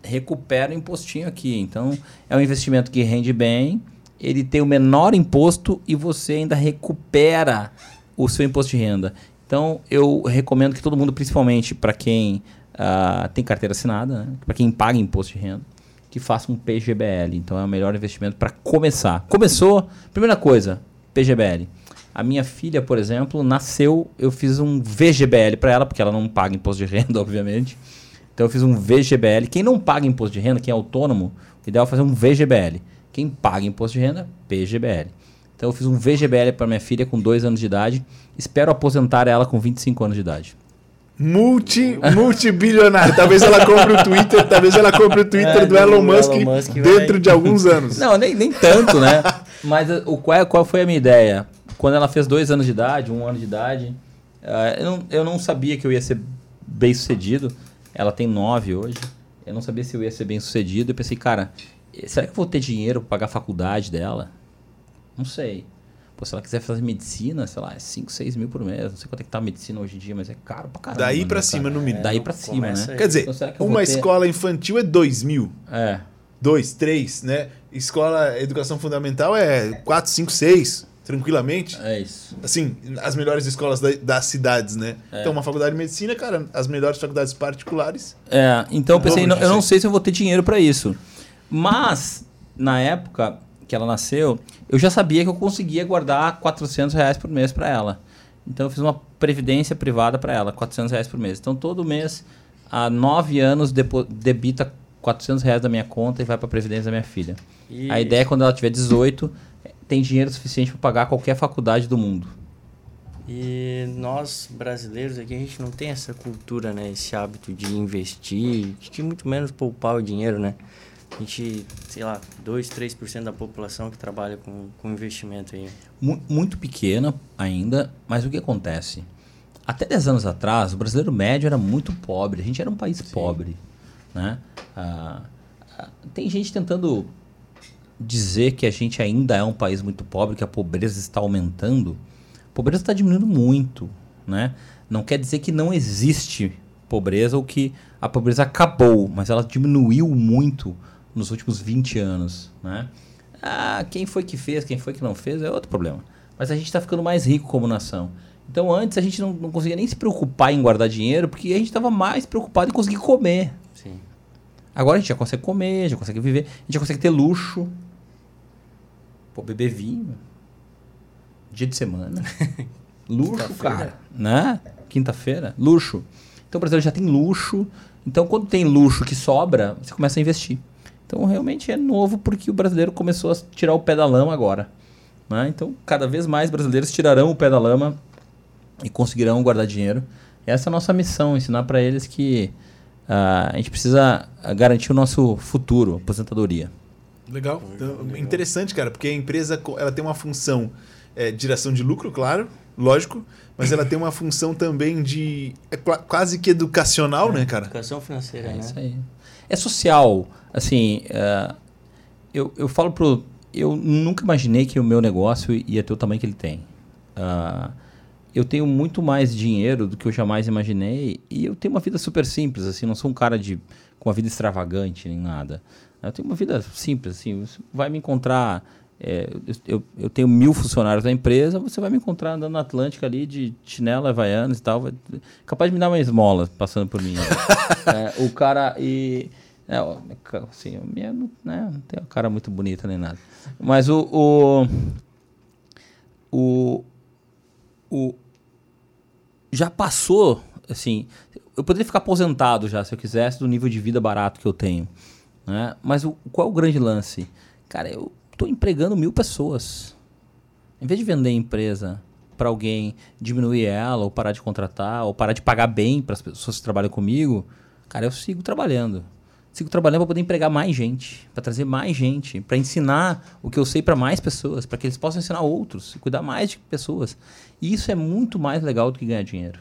recupera o impostinho aqui. Então, é um investimento que rende bem, ele tem o menor imposto e você ainda recupera o seu imposto de renda. Então, eu recomendo que todo mundo, principalmente para quem ah, tem carteira assinada, né? para quem paga imposto de renda, que faça um PGBL. Então, é o melhor investimento para começar. Começou, primeira coisa, PGBL. A minha filha, por exemplo, nasceu, eu fiz um VGBL para ela, porque ela não paga imposto de renda, <laughs> obviamente. Então eu fiz um VGBL. Quem não paga imposto de renda, quem é autônomo, o ideal é fazer um VGBL. Quem paga imposto de renda, PGBL. Então eu fiz um VGBL para minha filha com 2 anos de idade. Espero aposentar ela com 25 anos de idade. Multi, multibilionário. Talvez ela compre o Twitter, talvez ela compre o Twitter É, do Elon do Musk, Elon Musk vai- dentro de alguns anos. Não, nem, nem tanto, né? <laughs> Mas uh, o, qual, qual foi a minha ideia? Quando ela fez dois anos de idade, um ano de idade, ah, eu, não, eu não sabia que eu ia ser bem sucedido. Ela tem nove hoje. Eu não sabia se eu ia ser bem sucedido. Eu pensei, cara, será que eu vou ter dinheiro para pagar a faculdade dela? Não sei. Pô, se ela quiser fazer medicina, sei lá, é 5, 6 mil por mês. Não sei quanto é que tá a medicina hoje em dia, mas é caro pra caramba. Daí né, pra cara? cima, no mínimo. Daí pra cima, né? aí. Quer dizer, Então, que uma ter- escola infantil é 2 mil. É. 2, 3, né? Escola educação fundamental é 4, 5, 6, tranquilamente. É isso. Assim, as melhores escolas da- das cidades, né? É. Então, uma faculdade de medicina, cara, as melhores faculdades particulares. É, então eu pensei, eu não sei se eu vou ter dinheiro para isso. Mas, na época que ela nasceu, eu já sabia que eu conseguia guardar 400 reais por mês para ela. Então eu fiz uma previdência privada para ela, 400 reais por mês. Então todo mês, há nove anos, debita 400 reais da minha conta e vai para a previdência da minha filha. E- A ideia é quando ela tiver 18, tem dinheiro suficiente para pagar qualquer faculdade do mundo. E nós, brasileiros aqui, a gente não tem essa cultura, né? Esse hábito de investir, de muito menos poupar o dinheiro, né? A gente, sei lá, 2, 3% da população que trabalha com, com investimento aí. Muito pequena ainda, mas o que acontece? Até 10 anos atrás, o brasileiro médio era muito pobre. A gente era um país Sim. pobre. Né? Ah, ah, tem gente tentando dizer que a gente ainda é um país muito pobre, que a pobreza está aumentando. A pobreza está diminuindo muito. Né? Não quer dizer que não existe pobreza ou que a pobreza acabou, mas ela diminuiu muito nos últimos 20 anos. Né? Ah, quem foi que fez, quem foi que não fez é outro problema. Mas a gente está ficando mais rico como nação. Então antes a gente não, não conseguia nem se preocupar em guardar dinheiro, porque a gente estava mais preocupado em conseguir comer. Sim. Agora a gente já consegue comer, já consegue viver, a gente já consegue ter luxo. Pô, beber vinho. Dia de semana. <laughs> luxo, cara. Né? Quinta-feira. Luxo. Então o brasileiro já tem luxo. Então quando tem luxo que sobra, você começa a investir. Então realmente é novo porque o brasileiro começou a tirar o pé da lama agora. Né? Então cada vez mais brasileiros tirarão o pé da lama e conseguirão guardar dinheiro. Essa é a nossa missão, ensinar para eles que uh, a gente precisa garantir o nosso futuro, aposentadoria. Legal. Então, interessante, cara, porque a empresa ela tem uma função é, de geração de lucro, claro, lógico, mas ela tem uma função também de é quase que educacional, é, né, cara? Educação financeira, é né? Isso aí. É social, assim, uh, eu, eu falo pro... Eu nunca imaginei que o meu negócio ia ter o tamanho que ele tem. Uh, eu tenho muito mais dinheiro do que eu jamais imaginei e eu tenho uma vida super simples, assim, não sou um cara de com uma vida extravagante nem nada. Eu tenho uma vida simples, assim, você vai me encontrar, é, eu, eu tenho mil funcionários da empresa, você vai me encontrar andando na Atlântica ali de chinelo, havaianas e tal, vai, capaz de me dar uma esmola passando por mim. <laughs> é, o cara e... É, assim, minha, né, não tem uma cara muito bonita nem nada. Mas o, o, o o já passou, assim, eu poderia ficar aposentado já se eu quisesse do nível de vida barato que eu tenho, né? Mas o, qual é o grande lance? Cara, eu estou empregando mil pessoas. Em vez de vender a empresa para alguém, diminuir ela, ou parar de contratar, ou parar de pagar bem para as pessoas que trabalham comigo, cara, eu sigo trabalhando sigo trabalhando para poder empregar mais gente, para trazer mais gente, para ensinar o que eu sei para mais pessoas, para que eles possam ensinar outros, cuidar mais de pessoas. E isso é muito mais legal do que ganhar dinheiro.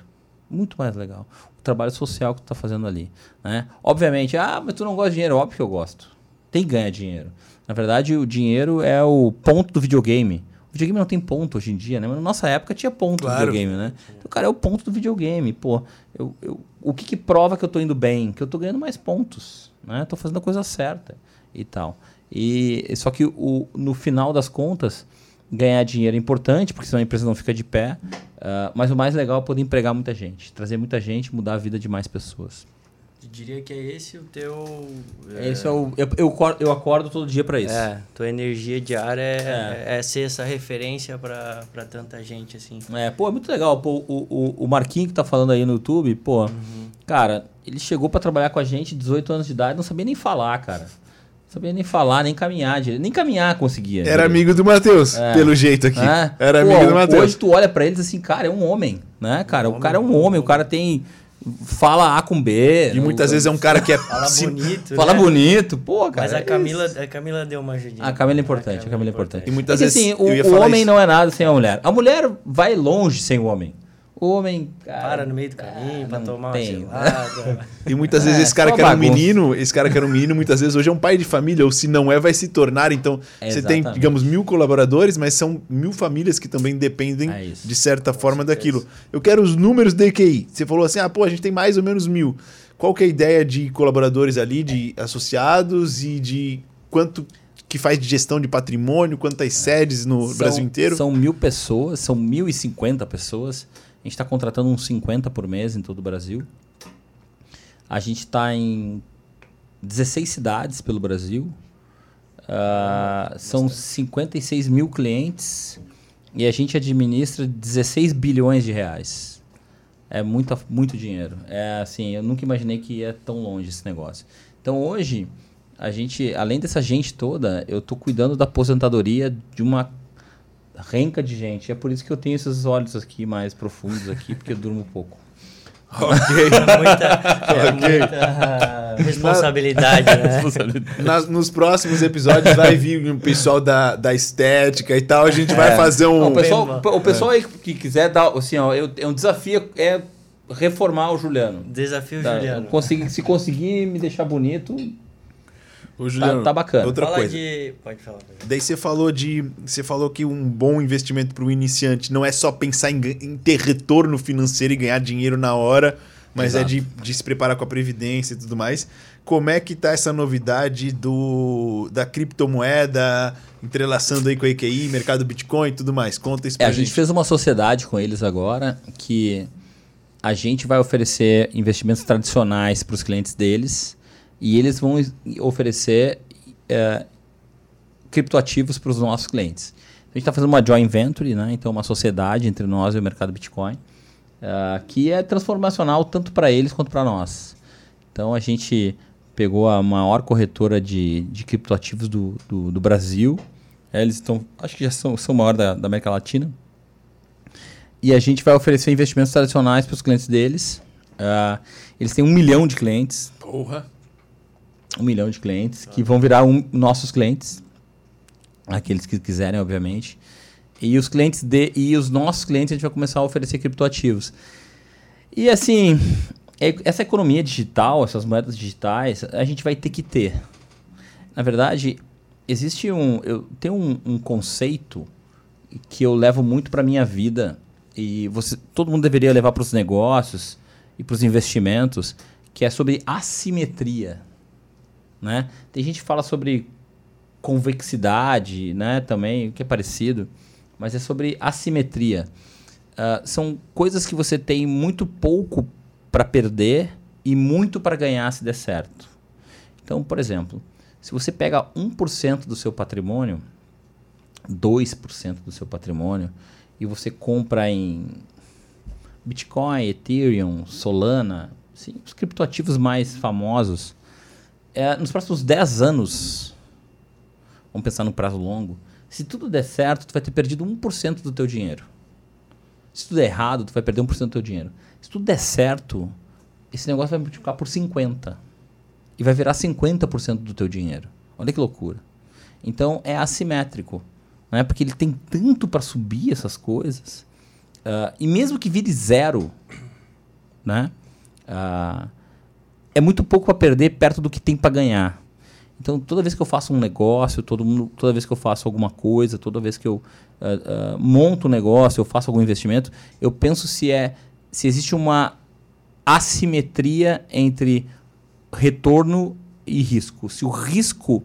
Muito mais legal. Trabalho social que tu está fazendo ali. Né? Obviamente, ah, mas tu não gosta de dinheiro. Óbvio que eu gosto. Tem que ganhar dinheiro. Na verdade, o dinheiro é o ponto do videogame. O videogame não tem ponto hoje em dia, né? Mas na nossa época tinha ponto claro. no videogame, né? Então, cara, é o ponto do videogame. Pô, eu, eu, o que, que prova que eu estou indo bem? Que eu estou ganhando mais pontos né? Estou fazendo a coisa certa e tal. E só que o, no final das contas ganhar dinheiro é importante porque senão a empresa não fica de pé. Uh, mas o mais legal é poder empregar muita gente, trazer muita gente, mudar a vida de mais pessoas. Eu diria que é esse o teu. É... Esse é o, eu, eu, eu acordo todo dia para isso. É, tua energia diária é, é. é ser essa referência para tanta gente, assim. É, pô, é muito legal. Pô, o, o, o Marquinho que tá falando aí no YouTube, pô, uhum. cara, ele chegou para trabalhar com a gente, 18 anos de idade, não sabia nem falar, cara. Não sabia nem falar, nem caminhar, nem caminhar conseguia. Era amigo do Matheus, é. pelo jeito aqui. É. Era Pô, amigo do Matheus. Hoje tu olha para eles assim, cara, é um homem, né, cara? Um o cara é um homem, o cara tem fala A com B. E muitas vezes é um cara que é. <laughs> Fala bonito. Fala né? bonito, pô, cara. Mas a Camila, a Camila deu uma ajudinha. A Camila é importante, a Camila é importante. E muitas é que, vezes. Assim, o, o homem isso. não é nada sem a mulher. A mulher vai longe sem o homem. O homem. Cara, para no meio do caminho para tomar tem. uma gelada. e muitas vezes é, esse cara que era um menino, esse cara que era um menino, muitas vezes hoje é um pai de família, ou se não é, vai se tornar. Então, é você tem, digamos, mil colaboradores, mas são mil famílias que também dependem, é de certa Com forma, certeza. daquilo. Eu quero os números da EQI. Você falou assim, ah, pô, a gente tem mais ou menos mil. Qual que é a ideia de colaboradores ali, de associados e de quanto que faz de gestão de patrimônio, quantas sedes no são, Brasil inteiro? São mil pessoas, são mil e cinquenta pessoas. A gente está contratando uns 50 por mês em todo o Brasil. A gente está em 16 cidades pelo Brasil. Uh, são 56 mil clientes e a gente administra 16 bilhões de reais. É muito, muito dinheiro. É assim, eu nunca imaginei que ia tão longe esse negócio. Então hoje, a gente, além dessa gente toda, eu estou cuidando da aposentadoria de uma renca de gente. É por isso que eu tenho esses olhos aqui mais profundos aqui, porque eu durmo pouco. <laughs> Ok. É muita, é Ok. muita responsabilidade, né? <laughs> Nas- nos próximos episódios vai vir o pessoal da, da estética e tal. A gente vai fazer um. Não, o pessoal, o pessoal aí que quiser dar, assim, ó, eu, é um desafio é reformar o Juliano. Desafio Tá, Juliano. consegui- se conseguir me deixar bonito, Ô, Juliano, tá bacana. Outra Fala coisa. de... Pode falar. Daí você falou de. Você falou que um bom investimento para o iniciante não é só pensar em, em ter retorno financeiro e ganhar dinheiro na hora, mas Exato. é de, de se preparar com a previdência e tudo mais. Como é que tá essa novidade do da criptomoeda, entrelaçando aí com a EQI, mercado Bitcoin e tudo mais? Conta isso É, pra a gente fez uma sociedade com eles agora que a gente vai oferecer investimentos tradicionais para os clientes deles e eles vão oferecer é, criptoativos para os nossos clientes. A gente está fazendo uma joint venture, né? então uma sociedade entre nós e o mercado Bitcoin, é, que é transformacional tanto para eles quanto para nós. Então a gente pegou a maior corretora de, de criptoativos do, do, do Brasil. É, Eles estão, acho que já são, são maior da, da América Latina. E a gente vai oferecer investimentos tradicionais para os clientes deles. Ah, eles têm um milhão de clientes, Porra. Um milhão de clientes que vão virar um- nossos clientes, aqueles que quiserem, obviamente. E os clientes de e os nossos clientes a gente vai começar a oferecer criptoativos. E assim, é- essa economia digital, essas moedas digitais, a gente vai ter que ter. Na verdade, existe um eu tenho um, um conceito que eu levo muito para minha vida e você todo mundo deveria levar para os negócios e para os investimentos, que é sobre assimetria, né? Tem gente que fala sobre convexidade, né? Também, que é parecido, mas é sobre assimetria. Ah, são coisas que você tem muito pouco para perder e muito para ganhar se der certo. Então, por exemplo, se você pega 1% do seu patrimônio, 2% do seu patrimônio, e você compra em Bitcoin, Ethereum, Solana, sim, os criptoativos mais famosos, é, nos próximos 10 anos, vamos pensar no prazo longo, se tudo der certo, tu vai ter perdido 1% do teu dinheiro. Se tudo der errado, tu vai perder 1% do teu dinheiro. Se tudo der certo, esse negócio vai multiplicar por 50 e vai virar 50% do teu dinheiro. Olha que loucura. Então é assimétrico, né? Porque ele tem tanto para subir essas coisas. ah, e mesmo que vire zero, né? Ah, é muito pouco para perder perto do que tem para ganhar. Então, toda vez que eu faço um negócio, todo mundo, toda vez que eu faço alguma coisa, toda vez que eu ah, ah, monto um negócio, eu faço algum investimento, eu penso se é se existe uma assimetria entre retorno e risco. Se o risco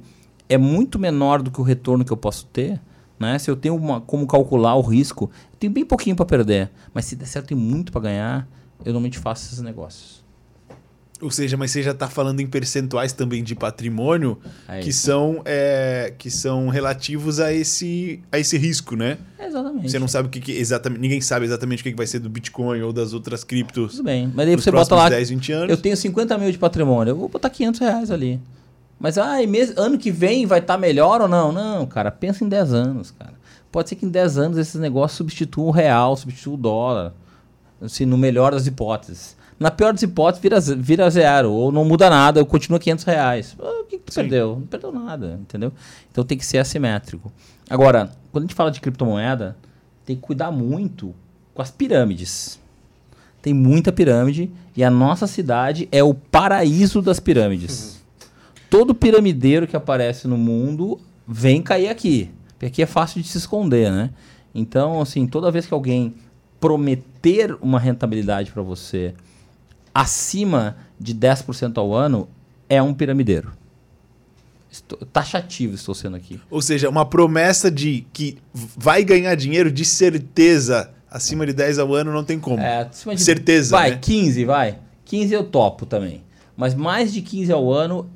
é muito menor do que o retorno que eu posso ter, né? Se eu tenho uma, como calcular o risco, eu tenho bem pouquinho para perder, mas se der certo tem muito para ganhar, eu normalmente faço esses negócios. Ou seja, mas você já está falando em percentuais também de patrimônio Aí. que são, é, que são relativos a esse, a esse risco, né? Exatamente. Você não sabe o que, que exatamente. Ninguém sabe exatamente o que, que vai ser do Bitcoin ou das outras criptos Tudo bem. Mas aí você bota lá. 10, 20 anos. Eu tenho 50 mil de patrimônio, eu vou botar 500 reais ali. Mas ai, mês, ano que vem vai estar melhor ou não? Não, cara, pensa em 10 anos, cara. Pode ser que em 10 anos esses negócios substituam o real, substituam o dólar. Assim, no melhor das hipóteses. Na pior das hipóteses, vira, vira zero. Ou não muda nada, eu continuo 500 reais. Ah, o que, que tu Sim. perdeu? Não perdeu nada, entendeu? Então tem que ser assimétrico. Agora, quando a gente fala de criptomoeda, tem que cuidar muito com as pirâmides. Tem muita pirâmide e a nossa cidade é o paraíso das pirâmides. Todo piramideiro que aparece no mundo vem cair aqui. Porque aqui é fácil de se esconder, né? Então, assim, toda vez que alguém prometer uma rentabilidade para você acima de 10% ao ano, é um piramideiro. Estou, taxativo estou sendo aqui. Ou seja, uma promessa de que vai ganhar dinheiro de certeza acima de 10 ao ano não tem como. É, acima de- Certeza, Vai, né? 15, vai. 15 eu topo também. Mas mais de 15 ao ano,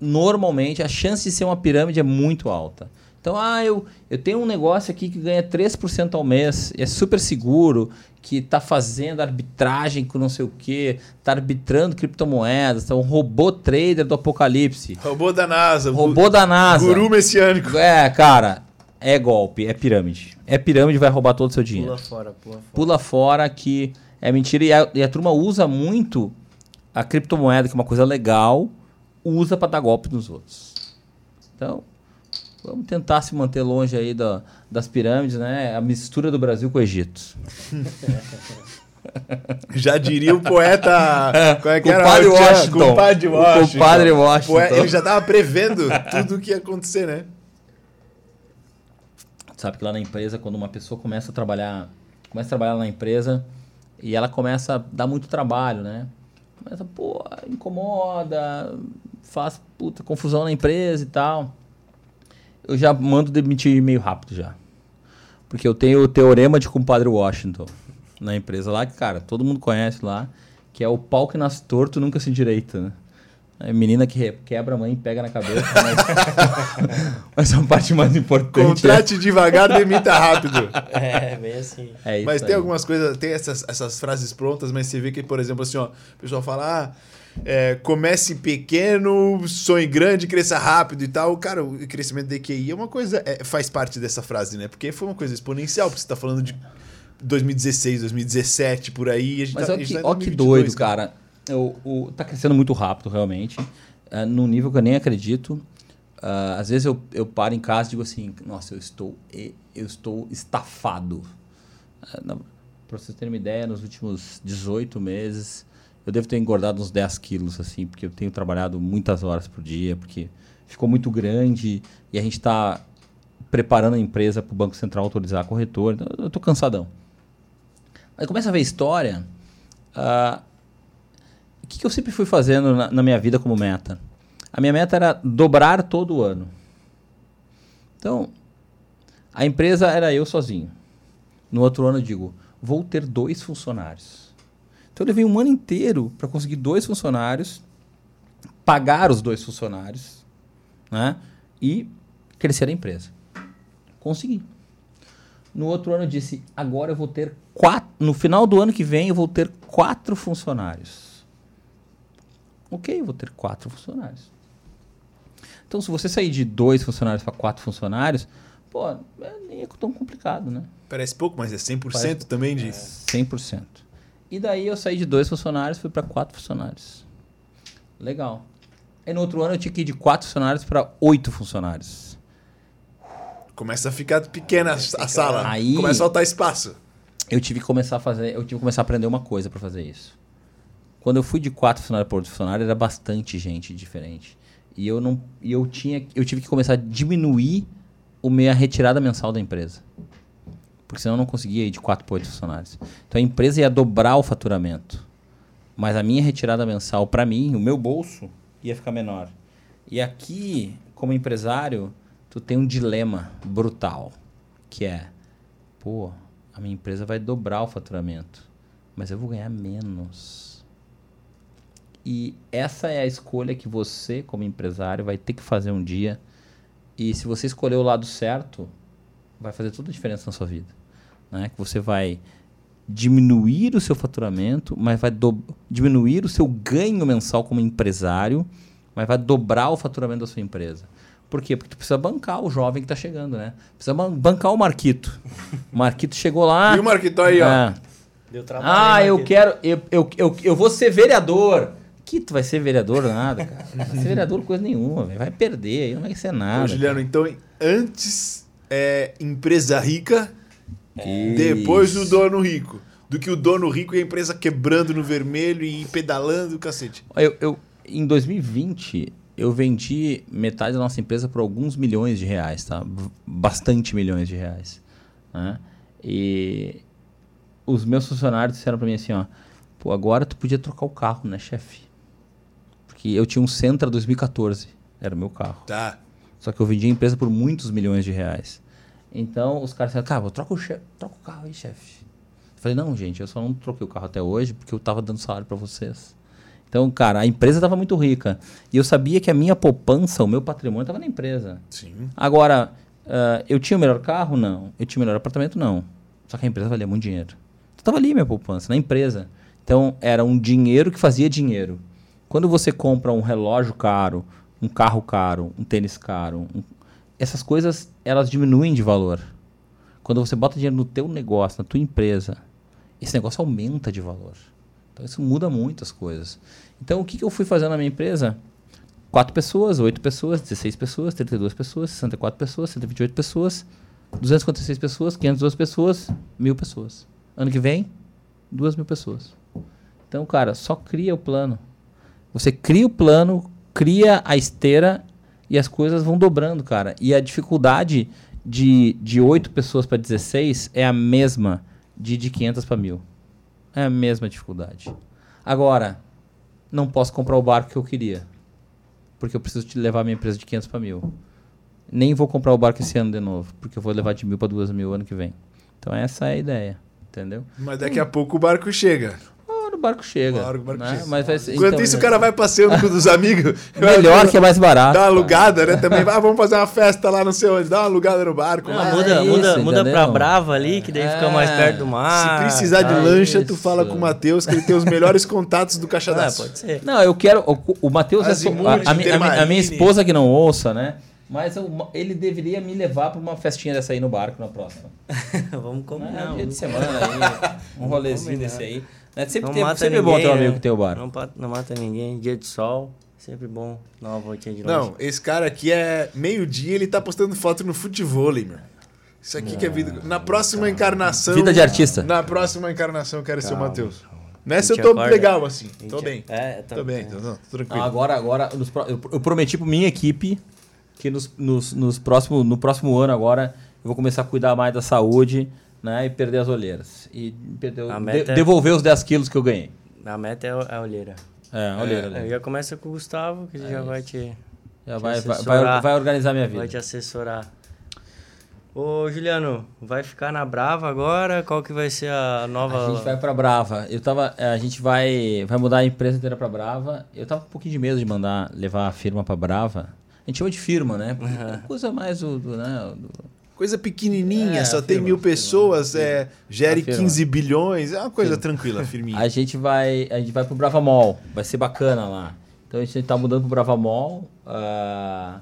normalmente, a chance de ser uma pirâmide é muito alta. Então, ah, eu, eu tenho um negócio aqui que ganha 3% ao mês, é super seguro, que está fazendo arbitragem com não sei o quê, está arbitrando criptomoedas, tá um robô trader do apocalipse. Robô da NASA. Robô da NASA. Guru messiânico. É, cara, é golpe, é pirâmide. É pirâmide, vai roubar todo o seu dinheiro. Pula fora, pula fora. Pula fora que é mentira. E a, e a turma usa muito a criptomoeda, que é uma coisa legal, usa para dar golpe nos outros. Então, vamos tentar se manter longe aí da, das pirâmides, né? A mistura do Brasil com o Egito. <laughs> Já diria o poeta. <laughs> Qual é que era? Compadre Washington. Compadre O Washington. compadre Washington. Poe- Ele já tava prevendo tudo o que ia acontecer, né? Sabe que lá na empresa, quando uma pessoa começa a trabalhar, começa a trabalhar na empresa e ela começa a dar muito trabalho, né? Começa, pô, incomoda, faz puta confusão na empresa e tal. Eu já mando demitir meio rápido já. Porque eu tenho o teorema de compadre Washington na empresa lá, que, cara, todo mundo conhece lá, que é o pau que nasce torto nunca se endireita, né? É menina que quebra a mãe e pega na cabeça, <laughs> mas, mas a parte mais importante é- Contrate devagar, demita rápido. <laughs> É, bem assim. é isso Mas tem aí. algumas coisas, tem essas, essas frases prontas, mas você vê que, por exemplo, assim, ó, o pessoal fala, ah, é, comece pequeno, sonhe grande, cresça rápido e tal. Cara, o crescimento da EQI é uma coisa, é, faz parte dessa frase, né? Porque foi uma coisa exponencial, porque você tá falando de 2016, 2017, por aí. e A gente Mas tá, olha que, tá ó que 2022, doido, cara. O, o, tá crescendo muito rápido, realmente. Uh, num nível que eu nem acredito. Ah, às vezes eu, eu paro em casa e digo assim, nossa, eu estou, eu estou estafado. Uh, não, pra vocês terem uma ideia, nos últimos 18 meses, eu devo ter engordado uns 10 quilos, assim, porque eu tenho trabalhado muitas horas por dia, porque ficou muito grande e a gente está preparando a empresa para o Banco Central autorizar a corretora. Então, eu estou cansadão. Aí começa a ver história. ah, o que, que eu sempre fui fazendo na, na minha vida como meta? A minha meta era dobrar todo ano. Então, a empresa era eu sozinho. No outro ano eu digo, vou ter dois funcionários. Então eu levei um ano inteiro para conseguir dois funcionários, pagar os dois funcionários, né? E crescer a empresa. Consegui. No outro ano eu disse, agora eu vou ter quatro. No final do ano que vem eu vou ter quatro funcionários. Ok, eu vou ter quatro funcionários. Então, se você sair de dois funcionários para quatro funcionários, pô, é, nem é tão complicado, né? Parece pouco, mas é 100% Parece- também de... 100%. E daí eu saí de dois funcionários fui para quatro funcionários. Legal. Aí no outro ano eu tinha que ir de quatro funcionários para oito funcionários. Começa a ficar pequena a, sala. Aí- Começa a faltar espaço. eu tive que começar a fazer, eu tive que começar a aprender uma coisa para fazer isso. Quando eu fui de quatro funcionários para oito funcionários, era bastante gente diferente. E eu não, eu tinha, eu tive que começar a diminuir o minha retirada mensal da empresa. Porque senão eu não conseguia ir de quatro para oito funcionários. Então a empresa ia dobrar o faturamento. Mas a minha retirada mensal para mim, o meu bolso, ia ficar menor. E aqui, como empresário, tu tem um dilema brutal, que é, pô, a minha empresa vai dobrar o faturamento, mas eu vou ganhar menos. E essa é a escolha que você, como empresário, vai ter que fazer um dia. E se você escolher o lado certo, vai fazer toda a diferença na sua vida. Né? Que você vai diminuir o seu faturamento, mas vai do- diminuir o seu ganho mensal como empresário, mas vai dobrar o faturamento da sua empresa. Por quê? Porque tu precisa bancar o jovem que está chegando, né? Precisa ban- bancar o Marquito. O Marquito chegou lá. E o Marquito aí, ó. É. Deu trabalho. Ah, eu quero. Eu, eu, eu, eu vou ser vereador. Que tu vai ser vereador nada, cara. Não vai ser vereador coisa nenhuma, velho. Vai perder, aí não vai ser nada. Ô, Juliano, então, antes é empresa rica, cara. depois o Isso. dono rico. Do que o dono rico e a empresa quebrando no vermelho e pedalando o cacete. Eu, eu, em 2020, eu vendi metade da nossa empresa por alguns milhões de reais, tá? Bastante milhões de reais. né? E os meus funcionários disseram pra mim assim, ó, pô, agora tu podia trocar o carro, né, chefe? Porque eu tinha um Sentra 2014, era o meu carro. Tá. Só que eu vendi a empresa por muitos milhões de reais. Então os caras disseram, cara, vou troca o, che- troca o carro aí, chefe. Eu falei, não, gente, eu só não troquei o carro até hoje porque eu tava dando salário para vocês. Então, cara, a empresa estava muito rica. E eu sabia que a minha poupança, o meu patrimônio estava na empresa. Sim. Agora, ah, eu tinha o melhor carro? Não. Eu tinha o melhor apartamento? Não. Só que a empresa valia muito dinheiro. Então, estava ali minha poupança, na empresa. Então, era um dinheiro que fazia dinheiro. Quando você compra um relógio caro, um carro caro, um tênis caro, um- essas coisas, elas diminuem de valor. Quando você bota dinheiro no teu negócio, na tua empresa, esse negócio aumenta de valor. Então isso muda muito as coisas. Então o que, que eu fui fazendo na minha empresa? 4 pessoas, 8 pessoas, 16 pessoas, 32 pessoas, 64 pessoas, 128 pessoas, 256 pessoas, 502 pessoas, 1000 pessoas. Ano que vem, 2 mil pessoas. Então, cara, só cria o plano. Você cria o plano, cria a esteira e as coisas vão dobrando, cara. E a dificuldade de, de 8 pessoas para 16 é a mesma de de 500 para 1000. É a mesma dificuldade. Agora, não posso comprar o barco que eu queria. Porque eu preciso te levar minha empresa de 500 para 1000. Nem vou comprar o barco esse ano de novo, porque eu vou levar de 1000 para 2000 ano que vem. Então essa é a ideia, entendeu? Mas daqui a pouco o barco chega. Ah, o barco chega. Claro, o barco né? chega. Mas vai ser- Enquanto então, isso, o cara vai passeando com os amigos. <laughs> Melhor que é mais barato. Dá uma alugada, né? Também. Ah, vamos fazer uma festa lá, não sei onde. Dá uma alugada no barco. Não, lá. muda, é muda, isso, muda pra entendeu? Brava ali, que daí fica mais É. perto do mar. Se precisar de Ah, lancha, tu isso. fala com o Matheus, que ele tem os melhores contatos do Caixa Ah, pode ser. Não, eu quero. O, o Matheus é só, a, a, a a minha esposa que não ouça, né? Mas eu- ele deveria me levar pra uma festinha dessa aí no barco na próxima. <laughs> Vamos combinar. dia de semana aí, <laughs> um rolezinho desse aí. Né? Sempre, Não tem, mata sempre é ninguém. bom ter um amigo né? que tem o barco. Não, não mata ninguém. Dia de sol, sempre bom. Dar uma voltinha de Não, longe. esse cara aqui é meio-dia, ele tá postando foto no futebol, meu. Isso aqui que é vida. Na próxima encarnação. Vida de artista. Na próxima encarnação eu quero ser o Calma, Matheus. calma. Nessa eu tô acorda- legal, assim. Tô bem. É, tá Tô bem, é. tô, tô tranquilo. agora, agora eu prometi pra minha equipe que nos, nos, nos próximo, no próximo ano agora eu vou começar a cuidar mais da saúde né, e perder as olheiras. E perder, A de- é- devolver os 10 quilos que eu ganhei. A meta é a olheira. É, olheira. Aí olheira. já começa com o Gustavo, que já vai te, Já te vai, vai, vai, organizar minha vida. vai te assessorar. Ô, Juliano, vai ficar na Brava agora? Qual que vai ser a nova... A gente vai pra Brava. Eu tava, é, a gente vai, vai mudar a empresa inteira pra Brava. Eu tava com um pouquinho de medo de mandar levar a firma pra Brava. A gente chama de firma, né? Porque é coisa mais do, do, né, do- Coisa pequenininha, É, só tem mil firma, pessoas, firma. é, gere A firma. 15 bilhões, é uma coisa tranquila, firminha. A gente vai, a gente vai pro Brava Mall. Vai ser bacana lá. Então a gente tá mudando pro Brava Mall. ah,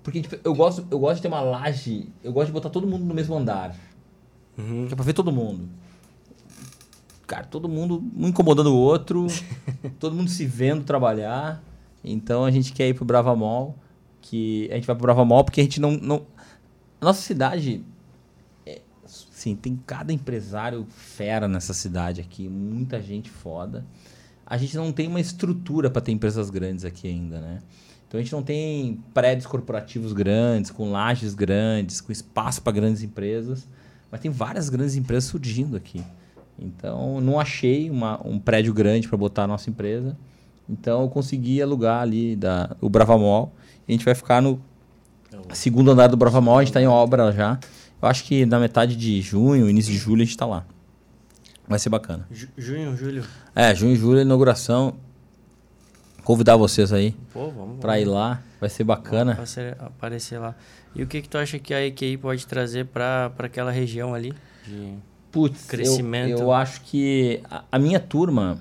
porque tipo, eu gosto, eu gosto de ter uma laje. Eu gosto de botar todo mundo no mesmo andar. Uhum. Que é pra ver todo mundo. Cara, todo mundo um incomodando o outro, <laughs> todo mundo se vendo trabalhar. Então a gente quer ir pro Brava Mall, que a gente vai pro Brava Mall porque a gente não, não a nossa cidade é, sim, tem cada empresário fera nessa cidade aqui, muita gente foda. A gente não tem uma estrutura para ter empresas grandes aqui ainda, né? Então a gente não tem prédios corporativos grandes, com lajes grandes, com espaço para grandes empresas, mas tem várias grandes empresas surgindo aqui. Então não achei uma, um prédio grande para botar a nossa empresa. Então eu consegui alugar ali da, o Brava Mall. E a gente vai ficar no segundo andar do Brava Mall, a gente está em obra já. Eu acho que na metade de junho, início de julho, a gente está lá. Vai ser bacana. Ju- Junho, Júlio. É, junho e julho, inauguração. Convidar vocês aí Pô, vamos. para ir lá. Vai ser bacana. Aparecer, aparecer lá. E o que que tu acha que a EQI pode trazer para aquela região ali? De... Putz, eu- Crescimento. Eu, acho que a, a minha turma,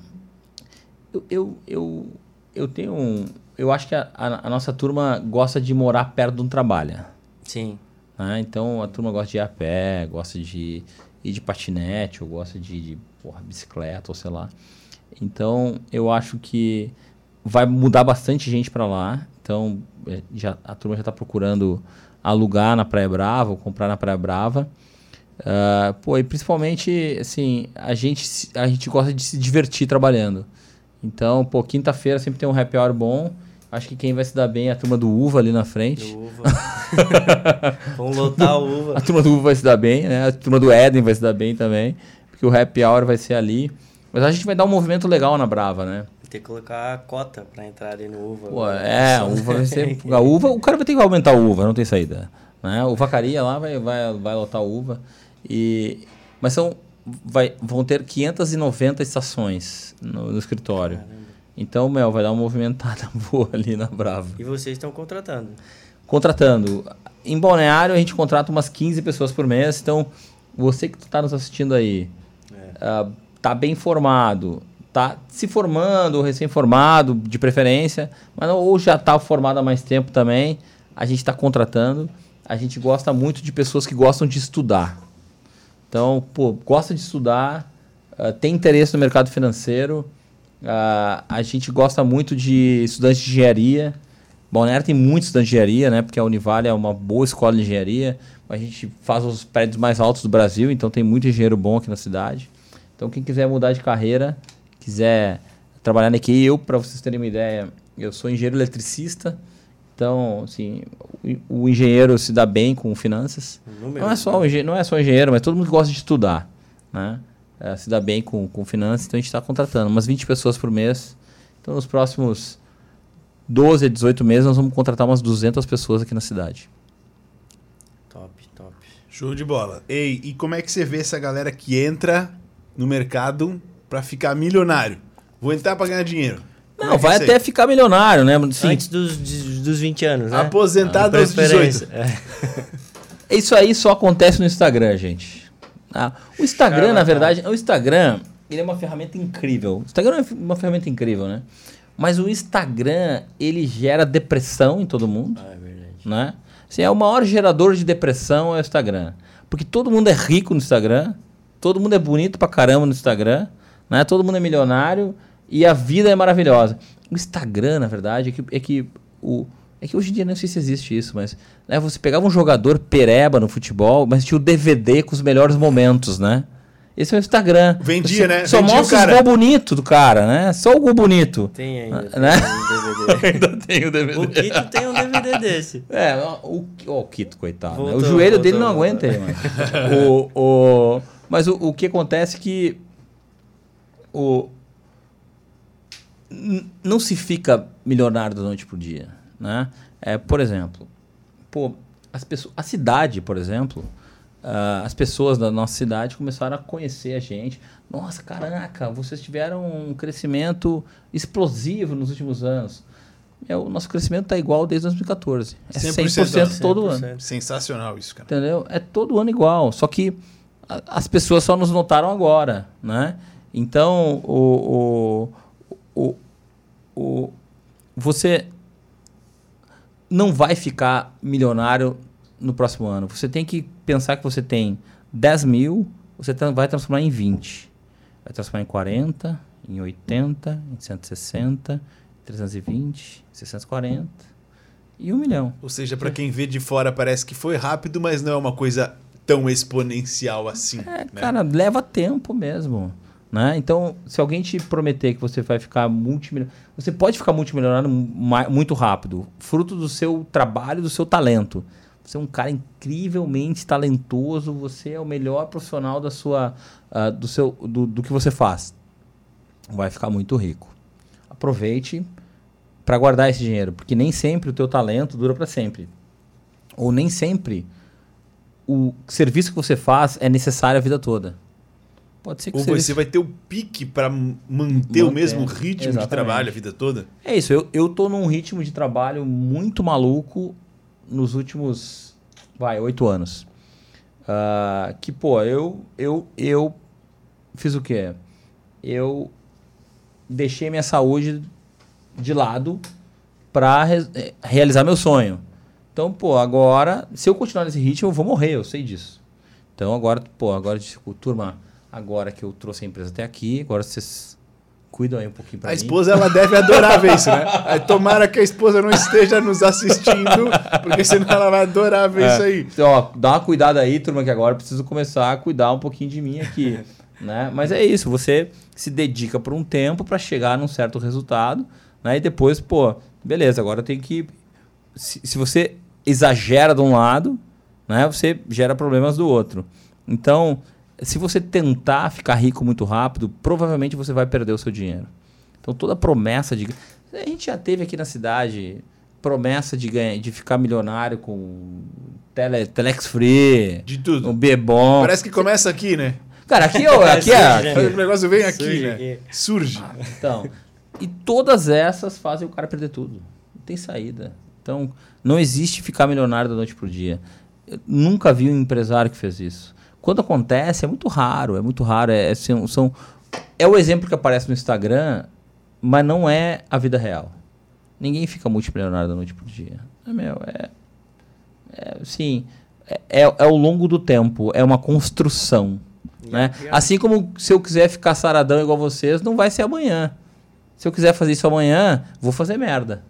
eu, eu, eu, eu tenho um. Eu acho que a, a- a nossa turma gosta de morar perto de um trabalho. Sim. né? Então a turma gosta de ir a pé, gosta de ir de patinete, ou gosta de, de porra, bicicleta, ou sei lá. Então eu acho que vai mudar bastante gente para lá. Então é, já, a turma já está procurando alugar na Praia Brava ou comprar na Praia Brava. Ah, pô, e principalmente, assim, a gente, a gente gosta de se divertir trabalhando. Então, pô, quinta-feira sempre tem um happy hour bom. Acho que quem vai se dar bem é a turma do Uva ali na frente. Do uva. <laughs> vamos lotar a uva. A turma do Uva vai se dar bem, né? A turma do Éden vai se dar bem também. Porque o happy hour vai ser ali. Mas a gente vai dar um movimento legal na Brava, né? Tem que colocar a cota para entrar ali no uva. Pô, é, a uva vai ser. <laughs> A uva, o cara vai ter que aumentar a uva, não tem saída. Né? O vacaria lá vai, vai, vai lotar a uva. E, mas são, vai, vão ter 590 estações no, no escritório. Então, Mel, vai dar uma movimentada <laughs> boa ali na Brava. E vocês estão contratando. Contratando. Em Balneário, a gente contrata umas 15 pessoas por mês. Então, você que está nos assistindo aí, ah, tá bem formado, tá se formando, ou recém-formado, de preferência, mas não- ou já tá formado há mais tempo também, a gente está contratando. A gente gosta muito de pessoas que gostam de estudar. Então, pô, gosta de estudar, uh, tem interesse no mercado financeiro. Uh, a gente gosta muito de estudantes de engenharia. Balneário tem muitos estudantes de engenharia, né? Porque a Univale é uma boa escola de engenharia. A gente faz os prédios mais altos do Brasil, então tem muito engenheiro bom aqui na cidade. Então, quem quiser mudar de carreira, quiser trabalhar aqui, eu, para vocês terem uma ideia, eu sou engenheiro eletricista. Então, assim, o, o engenheiro se dá bem com finanças. não é só o não é só engenheiro, mas todo mundo gosta de estudar, né? É, se dá bem com, com finanças, então a gente está contratando umas 20 pessoas por mês. Então, nos próximos 12 a 18 meses, nós vamos contratar umas 200 pessoas aqui na cidade. Top, top. Show de bola. Ei, e como é que você vê essa galera que entra no mercado para ficar milionário? Vou entrar para ganhar dinheiro. Não, é vai é até ficar milionário, né? Sim. Antes dos, dos 20 anos, né? Aposentado aos 18. <laughs> É. Isso aí só acontece no Instagram, gente. Ah, o Instagram, na verdade, o Instagram, ele é uma ferramenta incrível. O Instagram é uma ferramenta incrível, né? Mas o Instagram, ele gera depressão em todo mundo. Ah, é verdade. Né? Assim, é o maior gerador de depressão é o Instagram. Porque todo mundo é rico no Instagram, todo mundo é bonito pra caramba no Instagram, né? Todo mundo é milionário e a vida é maravilhosa. O Instagram, na verdade, é que, é que o. É que hoje em dia não sei se existe isso, mas né, você pegava um jogador pereba no futebol, mas tinha o DVD com os melhores momentos, né? Esse é o Instagram. Vendia, você, né? Só Vendia mostra o, o gol bonito do cara, né? Só o gol bonito. Tem ainda. Né? Tem um <laughs> ainda tem o DVD. O Kito tem um DVD desse. É, o, o, o Kito, coitado. Voltou, né? O joelho voltou, dele não voltou. aguenta aí, <laughs> mas. o, o, mas o, o que acontece é que o, não se fica milionário da noite pro dia, né? É, por exemplo, pô, as pessoas, a cidade, por exemplo, uh, as pessoas da nossa cidade começaram a conhecer a gente. Nossa, caraca, vocês tiveram um crescimento explosivo nos últimos anos. É, o nosso crescimento está igual desde 2014. É 100%, 100% todo 100%. ano. Sensacional isso, cara. Entendeu? É todo ano igual. Só que a, as pessoas só nos notaram agora, né? Então, o, o o, o, você não vai ficar milionário no próximo ano. Você tem que pensar que você tem 10 mil, você vai transformar em 20. Vai transformar em 40, em 80, em 160, 320, 640 e 1 milhão. Ou seja, para quem vê de fora parece que foi rápido, mas não é uma coisa tão exponencial assim. É, né? cara, leva tempo mesmo. Né? Então, se alguém te prometer que você vai ficar multimilionário, você pode ficar multimilionário muito rápido, fruto do seu trabalho, do seu talento. Você é um cara incrivelmente talentoso, você é o melhor profissional da sua, uh, do, seu, do, do que você faz. Vai ficar muito rico. Aproveite para guardar esse dinheiro, porque nem sempre o teu talento dura para sempre. Ou nem sempre o serviço que você faz é necessário a vida toda. Pode ser que Ou seja. você vai ter o pique para manter, manter, o mesmo ritmo exatamente. de trabalho a vida toda? É isso, eu, eu tô num ritmo de trabalho muito maluco nos últimos, vai, oito anos. Uh, que, pô, eu, eu, eu fiz o quê? Eu deixei minha saúde de lado para re eh, realizar meu sonho. Então, pô, agora, se eu continuar nesse ritmo, eu vou morrer, eu sei disso. Então, agora, pô, agora, tipo, turma, Agora que eu trouxe a empresa até aqui, agora vocês cuidam aí um pouquinho pra a mim. A esposa, ela deve adorar ver isso, né? <laughs> Tomara que a esposa não esteja nos assistindo, porque senão ela vai adorar ver é. isso aí. Então, ó, dá uma cuidada aí, turma, que agora eu preciso começar a cuidar um pouquinho de mim aqui. <laughs> né? Mas é isso, você se dedica por um tempo para chegar num certo resultado, né? E depois, pô, beleza, agora tem que... Se, se você exagera de um lado, né? Você gera problemas do outro. Então se você tentar ficar rico muito rápido, provavelmente você vai perder o seu dinheiro. Então toda promessa de a gente já teve aqui na cidade promessa de ganhar, de ficar milionário com tele, telex free, de tudo, um bebom. Parece que começa aqui, né? Cara, aqui, ó, aqui é, aqui, o negócio vem aqui, Surge né? Aqui. Surge. Ah, então, e todas essas fazem o cara perder tudo. Não tem saída. Então, não existe ficar milionário da noite pro dia. Eu nunca vi um empresário que fez isso. Quando acontece, é muito raro, é muito raro. É, é, são, é o exemplo que aparece no Instagram, mas não é a vida real. Ninguém fica multimilionário da noite pro dia. É, meu, é, É, sim, é, é ao longo do tempo, é uma construção. Né? Assim como se eu quiser ficar saradão igual vocês, não vai ser amanhã. Se eu quiser fazer isso amanhã, vou fazer merda.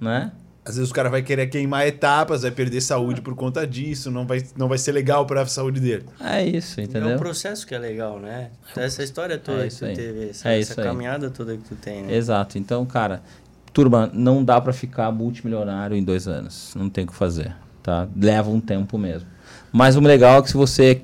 Né? Às vezes o cara vai querer queimar etapas, vai perder saúde por conta disso, não vai, não vai ser legal para a saúde dele. É isso, entendeu? É um processo que é legal, né? Então, essa história toda É que tu aí. teve, essa, É essa isso aí. caminhada toda que tu tem, né? Exato. Então, cara, turma, não dá pra ficar multimilionário em dois anos. Não tem o que fazer, tá? Leva um tempo mesmo. Mas o legal é que se você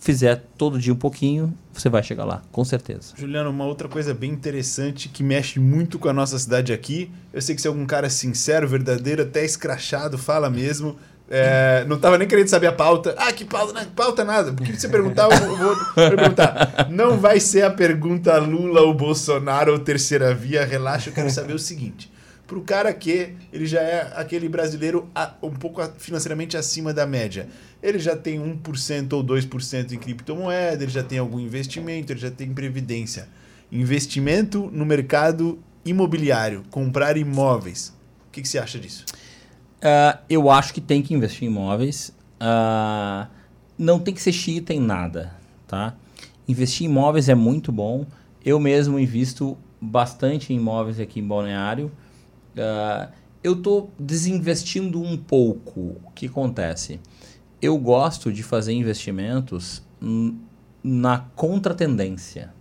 fizer todo dia um pouquinho, você vai chegar lá, com certeza. Juliano, uma outra coisa bem interessante que mexe muito com a nossa cidade aqui. Eu sei que você é algum cara sincero, verdadeiro, até escrachado, fala mesmo. É, não tava nem querendo saber a pauta. Ah, que pauta? Não, pauta nada. Porque você perguntar, eu vou, vou perguntar. Não vai ser a pergunta Lula ou Bolsonaro ou terceira via. Relaxa, eu quero saber o seguinte. Pro cara que ele já é aquele brasileiro um pouco financeiramente acima da média. Ele já tem 1% ou 2% em criptomoeda, ele já tem algum investimento, ele já tem previdência. Investimento no mercado imobiliário, comprar imóveis. O que, que você acha disso? Ah, eu acho que tem que investir em imóveis. Ah, não tem que ser xiita em nada, tá? Investir em imóveis é muito bom. Eu mesmo invisto bastante em imóveis aqui em Balneário. Ah, eu estou desinvestindo um pouco. O que acontece? Eu gosto de fazer investimentos na contratendência.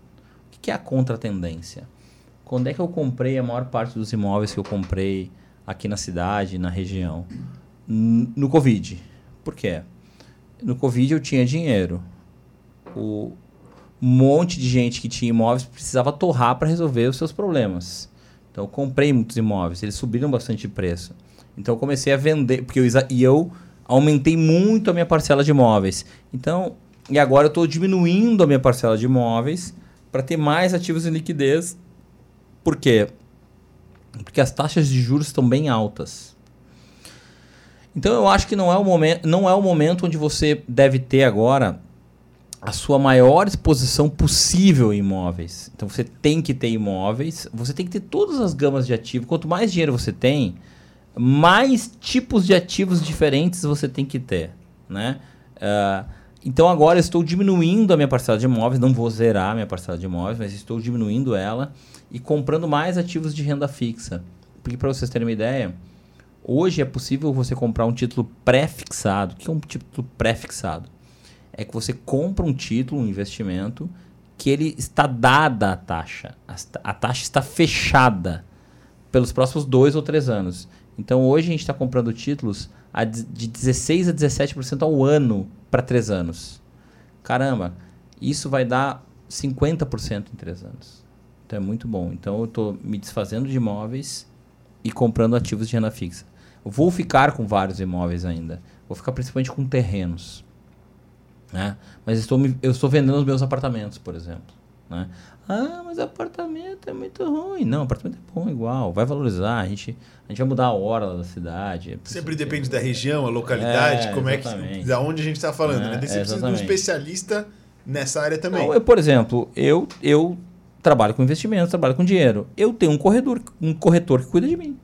O que é a contratendência? Quando é que eu comprei a maior parte dos imóveis que eu comprei aqui na cidade, na região? No Covid. Por quê? No Covid eu tinha dinheiro. O monte de gente que tinha imóveis precisava torrar para resolver os seus problemas. Então eu comprei muitos imóveis, eles subiram bastante de preço. Então eu comecei a vender, porque eu, e eu aumentei muito a minha parcela de imóveis. Então, e agora eu estou diminuindo a minha parcela de imóveis para ter mais ativos em liquidez. Por quê? Porque as taxas de juros estão bem altas. Então eu acho que não é o momento, não é o momento onde você deve ter agora a sua maior exposição possível em imóveis. Então você tem que ter imóveis, você tem que ter todas as gamas de ativos. Quanto mais dinheiro você tem, mais tipos de ativos diferentes você tem que ter, né? Ah, então agora eu estou diminuindo a minha parcela de imóveis, não vou zerar a minha parcela de imóveis, mas estou diminuindo ela e comprando mais ativos de renda fixa. Porque para vocês terem uma ideia, hoje é possível você comprar um título pré-fixado. O que é um título pré-fixado? É que você compra um título, um investimento, que ele está dada a taxa. A, taxa está fechada pelos próximos dois ou três anos. Então hoje a gente está comprando títulos a de 16 a 17% ao ano para três anos. Caramba, isso vai dar 50% em três anos. Então é muito bom. Então eu estou me desfazendo de imóveis e comprando ativos de renda fixa. Eu vou ficar com vários imóveis ainda. Vou ficar principalmente com terrenos. Né? Mas estou me- eu estou vendendo os meus apartamentos, por exemplo. Né? Ah, mas apartamento é muito ruim. Não, apartamento é bom igual. Vai valorizar. A gente, a gente vai mudar a hora da cidade. Sempre depende da região, a localidade, É, como é que. exatamente. Da onde a gente está falando, É, né? Você é, precisa de um exatamente. especialista nessa área também. Não, eu, por exemplo, eu, eu trabalho com investimentos, trabalho com dinheiro. Eu tenho um corretor, um corretor que cuida de mim.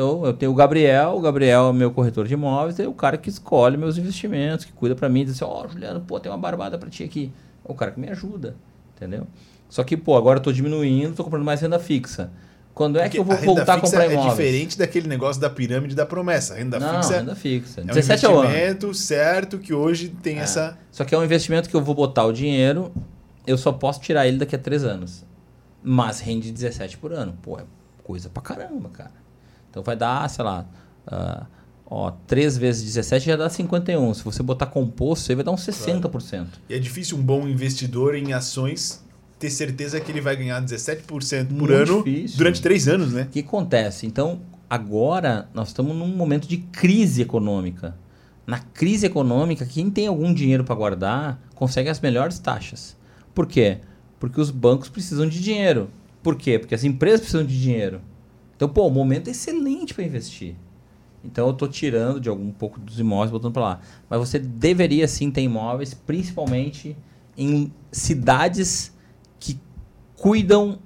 Então, eu tenho o Gabriel, o Gabriel é meu corretor de imóveis, é o cara que escolhe meus investimentos, que cuida pra mim, diz assim, ó, Juliano, pô, tem uma barbada pra ti aqui. É o cara que me ajuda, entendeu? Só que, pô, agora eu tô diminuindo, tô comprando mais renda fixa. Quando é Porque que eu vou a renda voltar a comprar é imóveis? diferente daquele negócio da pirâmide da promessa. A renda Não, fixa renda fixa. é um 17 ao ano. investimento certo que hoje tem essa. Só que é um investimento que eu vou botar o dinheiro, eu só posso tirar ele daqui a três anos. Mas rende 17 por ano. Pô, é coisa pra caramba, cara. Então vai dar, sei lá, ah, ó, 3 vezes 17 já dá 51. Se você botar composto, aí vai dar uns 60%. E é difícil um bom investidor em ações ter certeza que ele vai ganhar 17% por Muito ano difícil. durante três anos, né? O que acontece? Então, agora nós estamos num momento de crise econômica. Na crise econômica, quem tem algum dinheiro para guardar consegue as melhores taxas. Por quê? Porque os bancos precisam de dinheiro. Por quê? Porque as empresas precisam de dinheiro. Então, pô, o momento é excelente para investir. Então, eu estou tirando de algum um pouco dos imóveis, botando para lá. Mas você deveria sim ter imóveis, principalmente em cidades que cuidam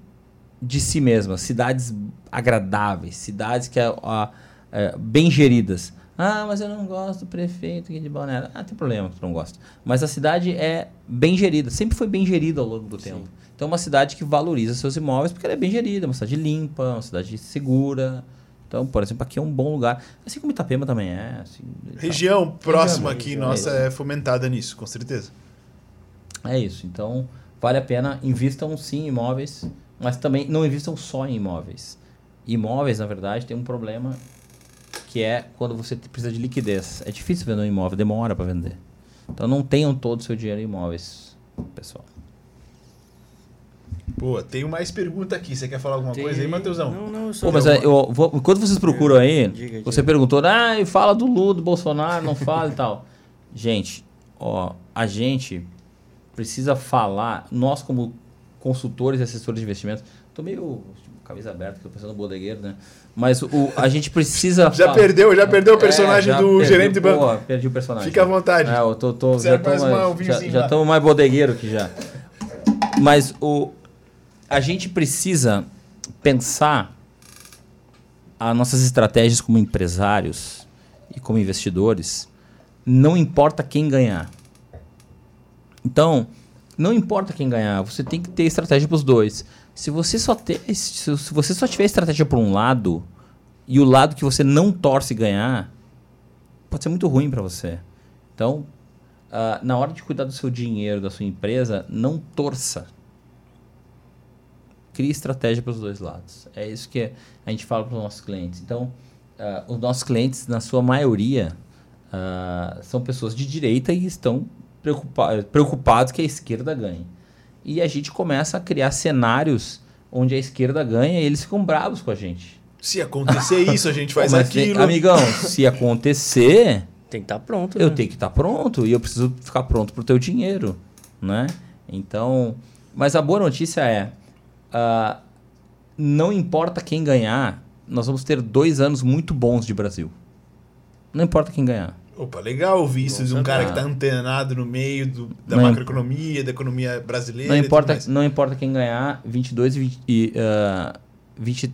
de si mesmas, cidades agradáveis, cidades que a- a- é, bem geridas. Ah, mas eu não gosto do prefeito aqui de Balneário. Ah, tem problema que tu não gosta. Mas a cidade é bem gerida, sempre foi bem gerida ao longo do tempo. Então é uma cidade que valoriza seus imóveis porque ela é bem gerida, uma cidade limpa, uma cidade segura. Então, por exemplo, aqui é um bom lugar. Assim como Itapema também é. Assim, Região próxima Região, aqui, região, nossa, é é fomentada nisso, com certeza. É isso. Então, vale a pena. Invistam sim em imóveis, mas também não invistam só em imóveis. Imóveis, na verdade, tem um problema que é quando você precisa de liquidez. É difícil vender um imóvel, demora para vender. Então, não tenham todo o seu dinheiro em imóveis, pessoal. Pô, tenho mais pergunta aqui. Você quer falar alguma coisa aí, Matheusão? Não, não, eu sou Pô, mas é, eu vou, enquanto vocês procuram aí, Diga, você diga. perguntou, ah, e fala do Lula, do Bolsonaro, não fala e tal. <laughs> Gente, ó, a gente precisa falar, nós como consultores e assessores de investimentos, tô meio tipo, camisa aberta, que eu tô pensando no bodegueiro, né? Mas o, a gente precisa <laughs> Já falar- perdeu, já perdeu o personagem É, do perdi, gerente de banco. Pô, perdi o personagem. Fica à vontade. É, eu tô, tô, já Serve mais estamos uma- um mais, já, já mais bodegueiro aqui já. Mas o, a gente precisa pensar as nossas estratégias como empresários e como investidores, não importa quem ganhar. Então, não importa quem ganhar, você tem que ter estratégia para os dois. Se você só ter, se você só tiver estratégia para um lado e o lado que você não torce ganhar, pode ser muito ruim para você. Então, ah, na hora de cuidar do seu dinheiro, da sua empresa, não torça. Crie estratégia para os dois lados. É isso que a gente fala para os nossos clientes. Então, ah, os nossos clientes, na sua maioria, ah, são pessoas de direita e estão preocupa preocupados que a esquerda ganhe. E a gente começa a criar cenários onde a esquerda ganha e eles ficam bravos com a gente. Se acontecer <laughs> isso, a gente faz mas tem- aquilo. amigão, se acontecer, Tem que estar pronto. eu né? tenho que estar pronto e eu preciso ficar pronto pro teu dinheiro, né? Então, mas a boa notícia é, ah, não importa quem ganhar, nós vamos ter dois anos muito bons de Brasil. Não importa quem ganhar. Opa, legal ouvir isso de um cara que tá antenado no meio do- da Não macroeconomia, da economia brasileira. Não e tudo importa, mais. não importa quem ganhar, 22 e, 20, e ah, 20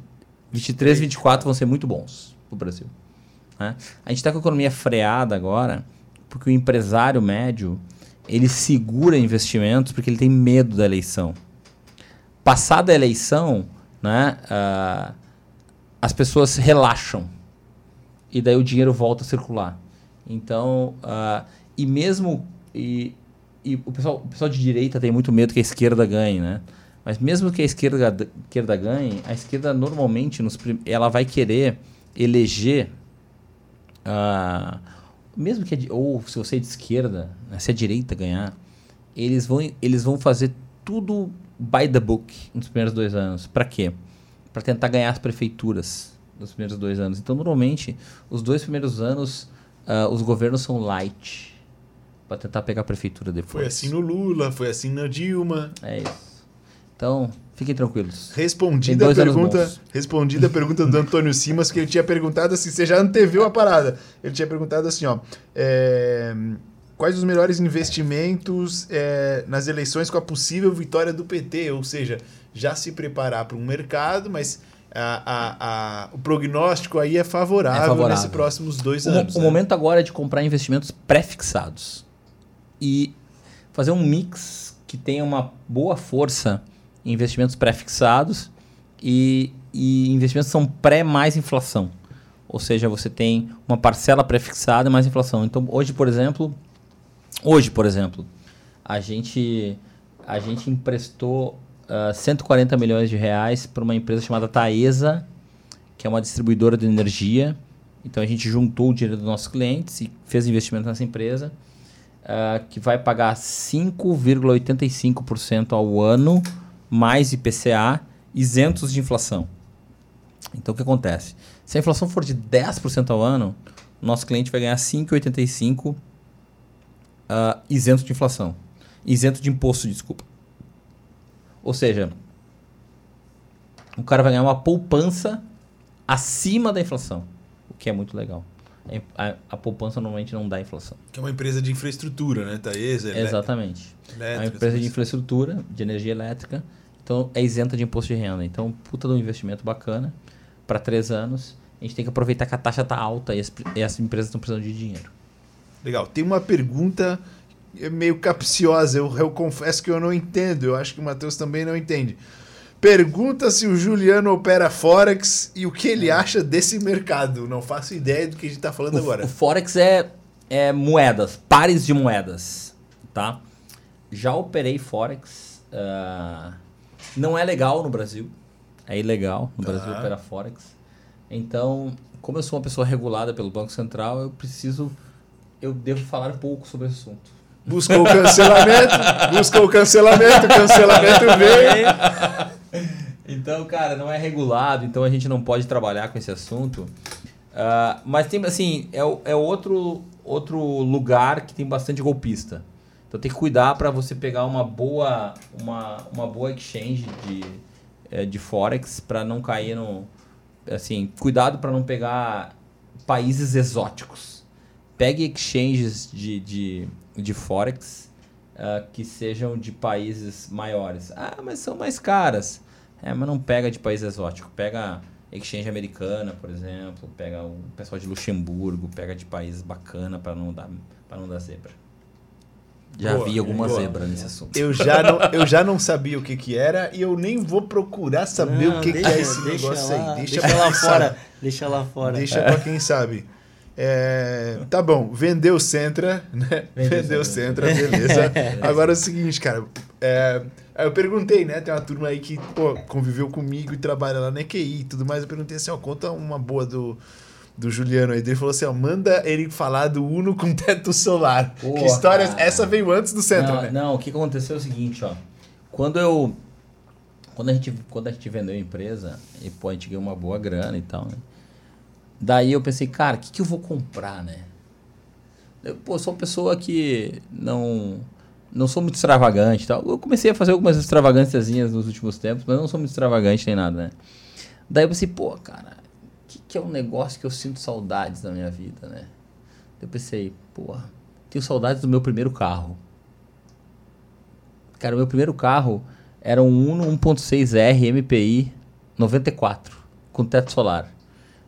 23 e 24 vão ser muito bons pro Brasil. né? A gente está com a economia freada agora, porque o empresário médio ele segura investimentos porque ele tem medo da eleição. Passada a eleição, né, ah, as pessoas relaxam e daí o dinheiro volta a circular. Então, ah, e mesmo e, e o pessoal, o pessoal de direita tem muito medo que a esquerda ganhe, né? Mas mesmo que a esquerda, esquerda ganhe, a esquerda normalmente nos, ela vai querer eleger ah, mesmo que a ou se você é de esquerda, né, se a direita ganhar, eles vão eles vão fazer tudo by the book nos primeiros dois anos. Para quê? Para tentar ganhar as prefeituras nos primeiros dois anos. Então, normalmente, os dois primeiros anos, ah, os governos são light para tentar pegar a prefeitura depois. Foi assim no Lula, foi assim na Dilma. É isso. Então, fiquem tranquilos. Respondida a pergunta, respondida a pergunta do Antônio Simas, que ele tinha perguntado assim, você já anteveu a parada. Ele tinha perguntado assim, ó, é, quais os melhores investimentos é, nas eleições com a possível vitória do PT? Ou seja, já se preparar para um mercado, mas a- a- a- o prognóstico aí é favorável, É favorável. nesses próximos dois O, anos. o né? momento agora é de comprar investimentos pré-fixados e fazer um mix que tenha uma boa força em investimentos pré-fixados e, e investimentos que são pré mais inflação. Ou seja, você tem uma parcela pré-fixada e mais inflação. Então, hoje, por exemplo, hoje, por exemplo, a gente a gente emprestou ah, 140 milhões de reais para uma empresa chamada Taesa, que é uma distribuidora de energia. Então a gente juntou o dinheiro dos nossos clientes e fez investimento nessa empresa, ah, que vai pagar 5,85% ao ano, mais IPCA, isentos de inflação. Então o que acontece? Se a inflação for de 10% ao ano, nosso cliente vai ganhar 5,85% ah, isento de inflação. Isento de imposto, desculpa. Ou seja, o cara vai ganhar uma poupança acima da inflação, o que é muito legal. A, a- a poupança normalmente não dá inflação. Que é uma empresa de infraestrutura, né? Taesa, ele- Exatamente. É uma elétrica, empresa de infraestrutura, de energia elétrica, então é isenta de imposto de renda. Então, puta de um investimento bacana para três anos a gente tem que aproveitar que a taxa tá alta e as, e as empresas estão precisando de dinheiro. Legal. Tem uma pergunta meio capciosa. Eu, eu confesso que eu não entendo. Eu acho que o Matheus também não entende. Pergunta se o Juliano opera Forex e o que ele acha desse mercado. Não faço ideia do que a gente está falando O, agora. o Forex é, é moedas, pares de moedas, tá? Já operei Forex. ah, não é legal no Brasil. É ilegal no Tá. Brasil operar Forex. Então, como eu sou uma pessoa regulada pelo Banco Central, eu preciso... Eu devo falar pouco sobre esse assunto. Buscou o cancelamento, buscou o cancelamento, o cancelamento veio. <laughs> Então, cara, não é regulado, então a gente não pode trabalhar com esse assunto. Ah, mas tem, assim, é, o- é outro, outro lugar que tem bastante golpista. Então tem que cuidar para você pegar uma boa, uma, uma boa exchange de, eh, de Forex para não cair no. Assim, cuidado para não pegar países exóticos. Pegue exchanges de, de, de Forex ah, que sejam de países maiores. Ah, mas são mais caras. É, mas não pega de país exótico. Pega exchange americana, por exemplo. Pega o pessoal de Luxemburgo. Pega de países bacana para não dar para não dar zebra. Já Boa, vi alguma boa. zebra nesse assunto. Eu já, não, eu já não sabia o que, que era e eu nem vou procurar saber Não, o que, que deixa- é esse deixa negócio lá, aí. Deixa, pra lá fora. sabe. Deixa lá fora. Deixa pra quem sabe. É, tá bom, vendeu o Centra, né? Vendeu Vendeu o Centra, beleza. <laughs> Agora é o seguinte, cara. é, eu perguntei, né? Tem uma turma aí que pô, conviveu comigo e trabalha lá na EQI e tudo mais. Eu perguntei assim, ó, conta uma boa do, do Juliano aí. Ele falou assim, ó, manda ele falar do Uno com teto solar. Pô, que história? cara. Essa veio antes do Centra, não, né? não, o que aconteceu é o seguinte, ó. Quando eu. Quando a gente, quando a gente vendeu a empresa, e pô, a gente ganhou uma boa grana e tal, né? Daí eu pensei, cara, o que, que eu vou comprar, né? Eu, pô, sou uma pessoa que não. Não sou muito extravagante tal. Eu comecei a fazer algumas extravagânciazinhas nos últimos tempos, mas não sou muito extravagante nem nada, né? Daí eu pensei, pô, cara, o que, que é um negócio que eu sinto saudades na minha vida, né? Eu pensei, porra, tenho saudades do meu primeiro carro. Cara, o meu primeiro carro era um Uno 1.6R MPI 94, com teto solar.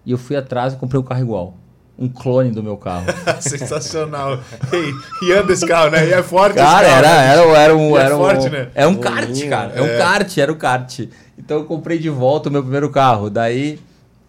E eu fui atrás e comprei um carro igual. Um clone do meu carro. <laughs> Sensacional. e, e anda esse carro, né? E é forte Cara, esse carro. era, né? era, era um. E é Era um, forte, né? é um kart, cara. É um é. kart, era um kart. Então eu comprei de volta o meu primeiro carro. Daí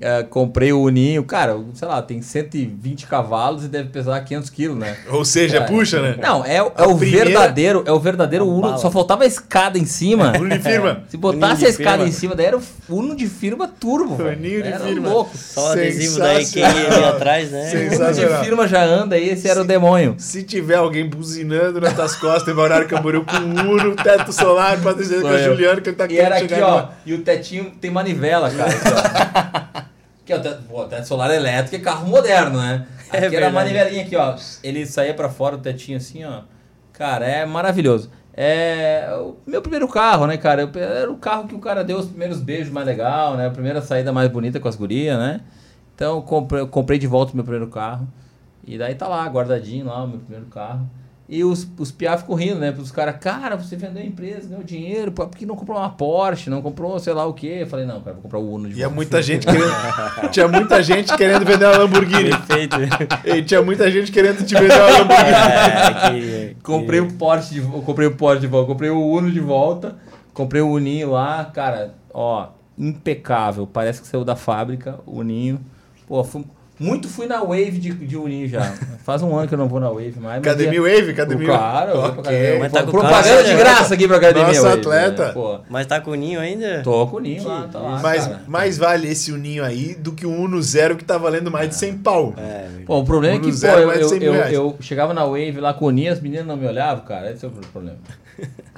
eh, comprei o Uninho. Cara, sei lá, tem 120 cavalos e deve pesar 500 quilos, né? <laughs> Ou seja, Cara, puxa, né? Não, é, o- é A o primeira- verdadeiro, é o verdadeiro Uno. bala. Só faltava a escada em cima. <laughs> Uno de firma. Se botasse a escada firma. em cima, daí era o Uno de firma turbo. velho. Uninho de era firma. louco. Só o adesivo da EQI Sensacional. ali atrás, né? O Uno de firma já anda aí, esse era o demônio. Se tiver alguém buzinando nas tuas costas em Horário Camboriú com um Uno, teto solar, pode dizer que Sou é o eu. Juliano que tá E era querendo aqui, chegar ó. no- E o tetinho tem manivela, cara. <laughs> Que é o teto, pô, teto solar elétrico é carro moderno, né? <laughs> É Aqui era a manivelinha aqui, ó. Ele saía pra fora, o tetinho assim, ó. Cara, é maravilhoso. É o meu primeiro carro, né, cara? Eu- Era o carro que o cara deu os primeiros beijos mais legal, né? A primeira saída mais bonita com as gurias, né? Então eu comprei, eu comprei de volta o meu primeiro carro. E daí tá lá, guardadinho lá, o meu primeiro carro. E os, os piá ficam rindo, né? Os caras, cara, você vendeu a empresa, ganhou dinheiro, pô, por que não comprou uma Porsche? Não comprou sei lá o quê? Eu falei, não, cara, vou comprar o Uno de E é volta. muita gente querendo. <laughs> tinha muita gente querendo vender uma Lamborghini. Perfeito. E tinha muita gente querendo te vender uma Lamborghini. É, que, <laughs> Comprei o Porsche de comprei o Porsche de volta, comprei o Uno de volta, comprei o Uninho lá, cara, ó, impecável, parece que saiu da fábrica, o Uninho. Pô, fui- muito fui na Wave de, de Uninho já. Faz um ano que eu não vou na Wave mais. mas Academia ia- Wave, Academia Claro, eu vou pra Ok. academia. Mas tá com Propaganda carro, de né? graça aqui pra academia. Nosso Wave, atleta. né? Pô, Mas tá com o ninho ainda? tô com o Ninho lá, tá lá. Mas cara. mais vale esse Uninho aí do que o Uno Zero que tá valendo mais de 100 pau. É, Pô, o problema é Uno que, pô, zero eu, mais de eu, 100 mil eu, eu chegava na Wave lá com o Ninho, as meninas não me olhavam, cara. Esse é o problema.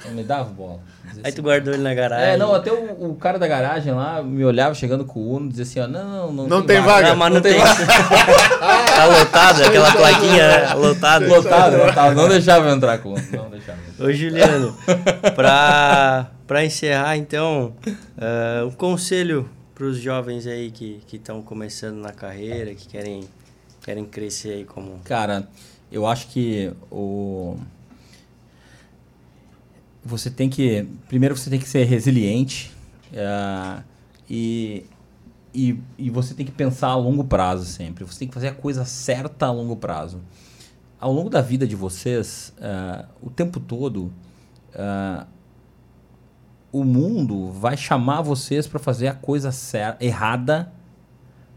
Não me dava bola. Aí assim, tu guardou ele na garagem. É, não, até o, o cara da garagem lá me olhava chegando com o Uno, dizia assim, ó, não, não, Não tem vaga. Não, mas não, Não tem tem. <laughs> tá lotado, aquela plaquinha né? lotada. Lotado, lotado, não deixava eu entrar com o Uno, não deixava. Ô Juliano, pra, pra encerrar então, ah, um conselho pros jovens aí que estão começando na carreira, que querem, querem crescer aí como. Cara, eu acho que o você tem que primeiro você tem que ser resiliente eh, e e, e você tem que pensar a longo prazo sempre. Você tem que fazer a coisa certa a longo prazo. Ao longo da vida de vocês, uh, o tempo todo, uh, o mundo vai chamar vocês para fazer a coisa errada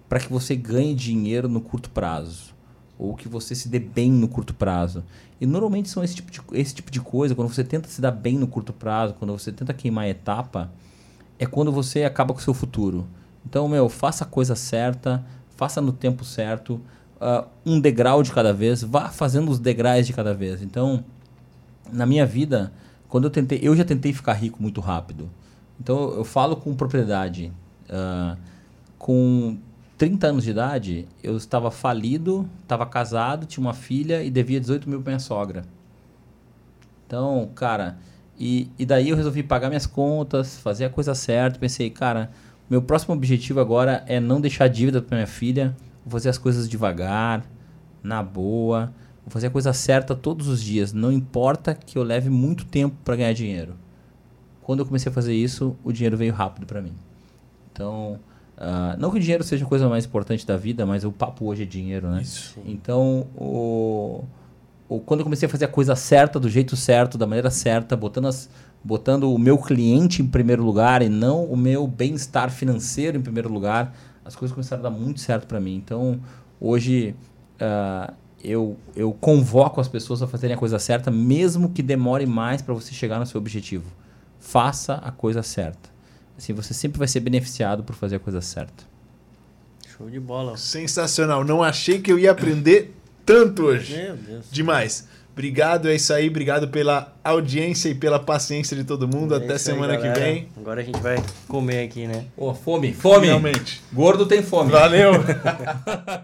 para que você ganhe dinheiro no curto prazo ou que você se dê bem no curto prazo. E normalmente são esse tipo de, esse tipo de coisa, quando você tenta se dar bem no curto prazo, quando você tenta queimar a etapa, é quando você acaba com o seu futuro. Então, meu, faça a coisa certa, faça no tempo certo, uh, um degrau de cada vez, vá fazendo os degraus de cada vez. Então, na minha vida, quando eu tentei, eu já tentei ficar rico muito rápido. Então, eu falo com propriedade. Uh, com 30 anos de idade, eu estava falido, estava casado, tinha uma filha e devia 18 mil para minha sogra. Então, cara, e, e daí eu resolvi pagar minhas contas, fazer a coisa certa. Pensei, cara, meu próximo objetivo agora é não deixar dívida para minha filha, vou fazer as coisas devagar, na boa, vou fazer a coisa certa todos os dias. Não importa que eu leve muito tempo para ganhar dinheiro. Quando eu comecei a fazer isso, o dinheiro veio rápido para mim. Então, Uh, não que o dinheiro seja a coisa mais importante da vida, mas o papo hoje é dinheiro, né? Isso. Então, o, o, quando eu comecei a fazer a coisa certa, do jeito certo, da maneira certa, botando, as, botando o meu cliente em primeiro lugar e não o meu bem-estar financeiro em primeiro lugar, as coisas começaram a dar muito certo para mim. Então, hoje, uh, eu, eu convoco as pessoas a fazerem a coisa certa, mesmo que demore mais para você chegar no seu objetivo. Faça a coisa certa. Assim, você sempre vai ser beneficiado por fazer a coisa certa. Show de bola. Sensacional. Não achei que eu ia aprender tanto hoje. Meu Deus. Demais. Obrigado, é isso aí. Obrigado pela audiência e pela paciência de todo mundo. É Até semana aí, que vem. Agora a gente vai comer aqui, né? Ô, oh, fome, fome. Finalmente. Gordo tem fome. Valeu. <laughs>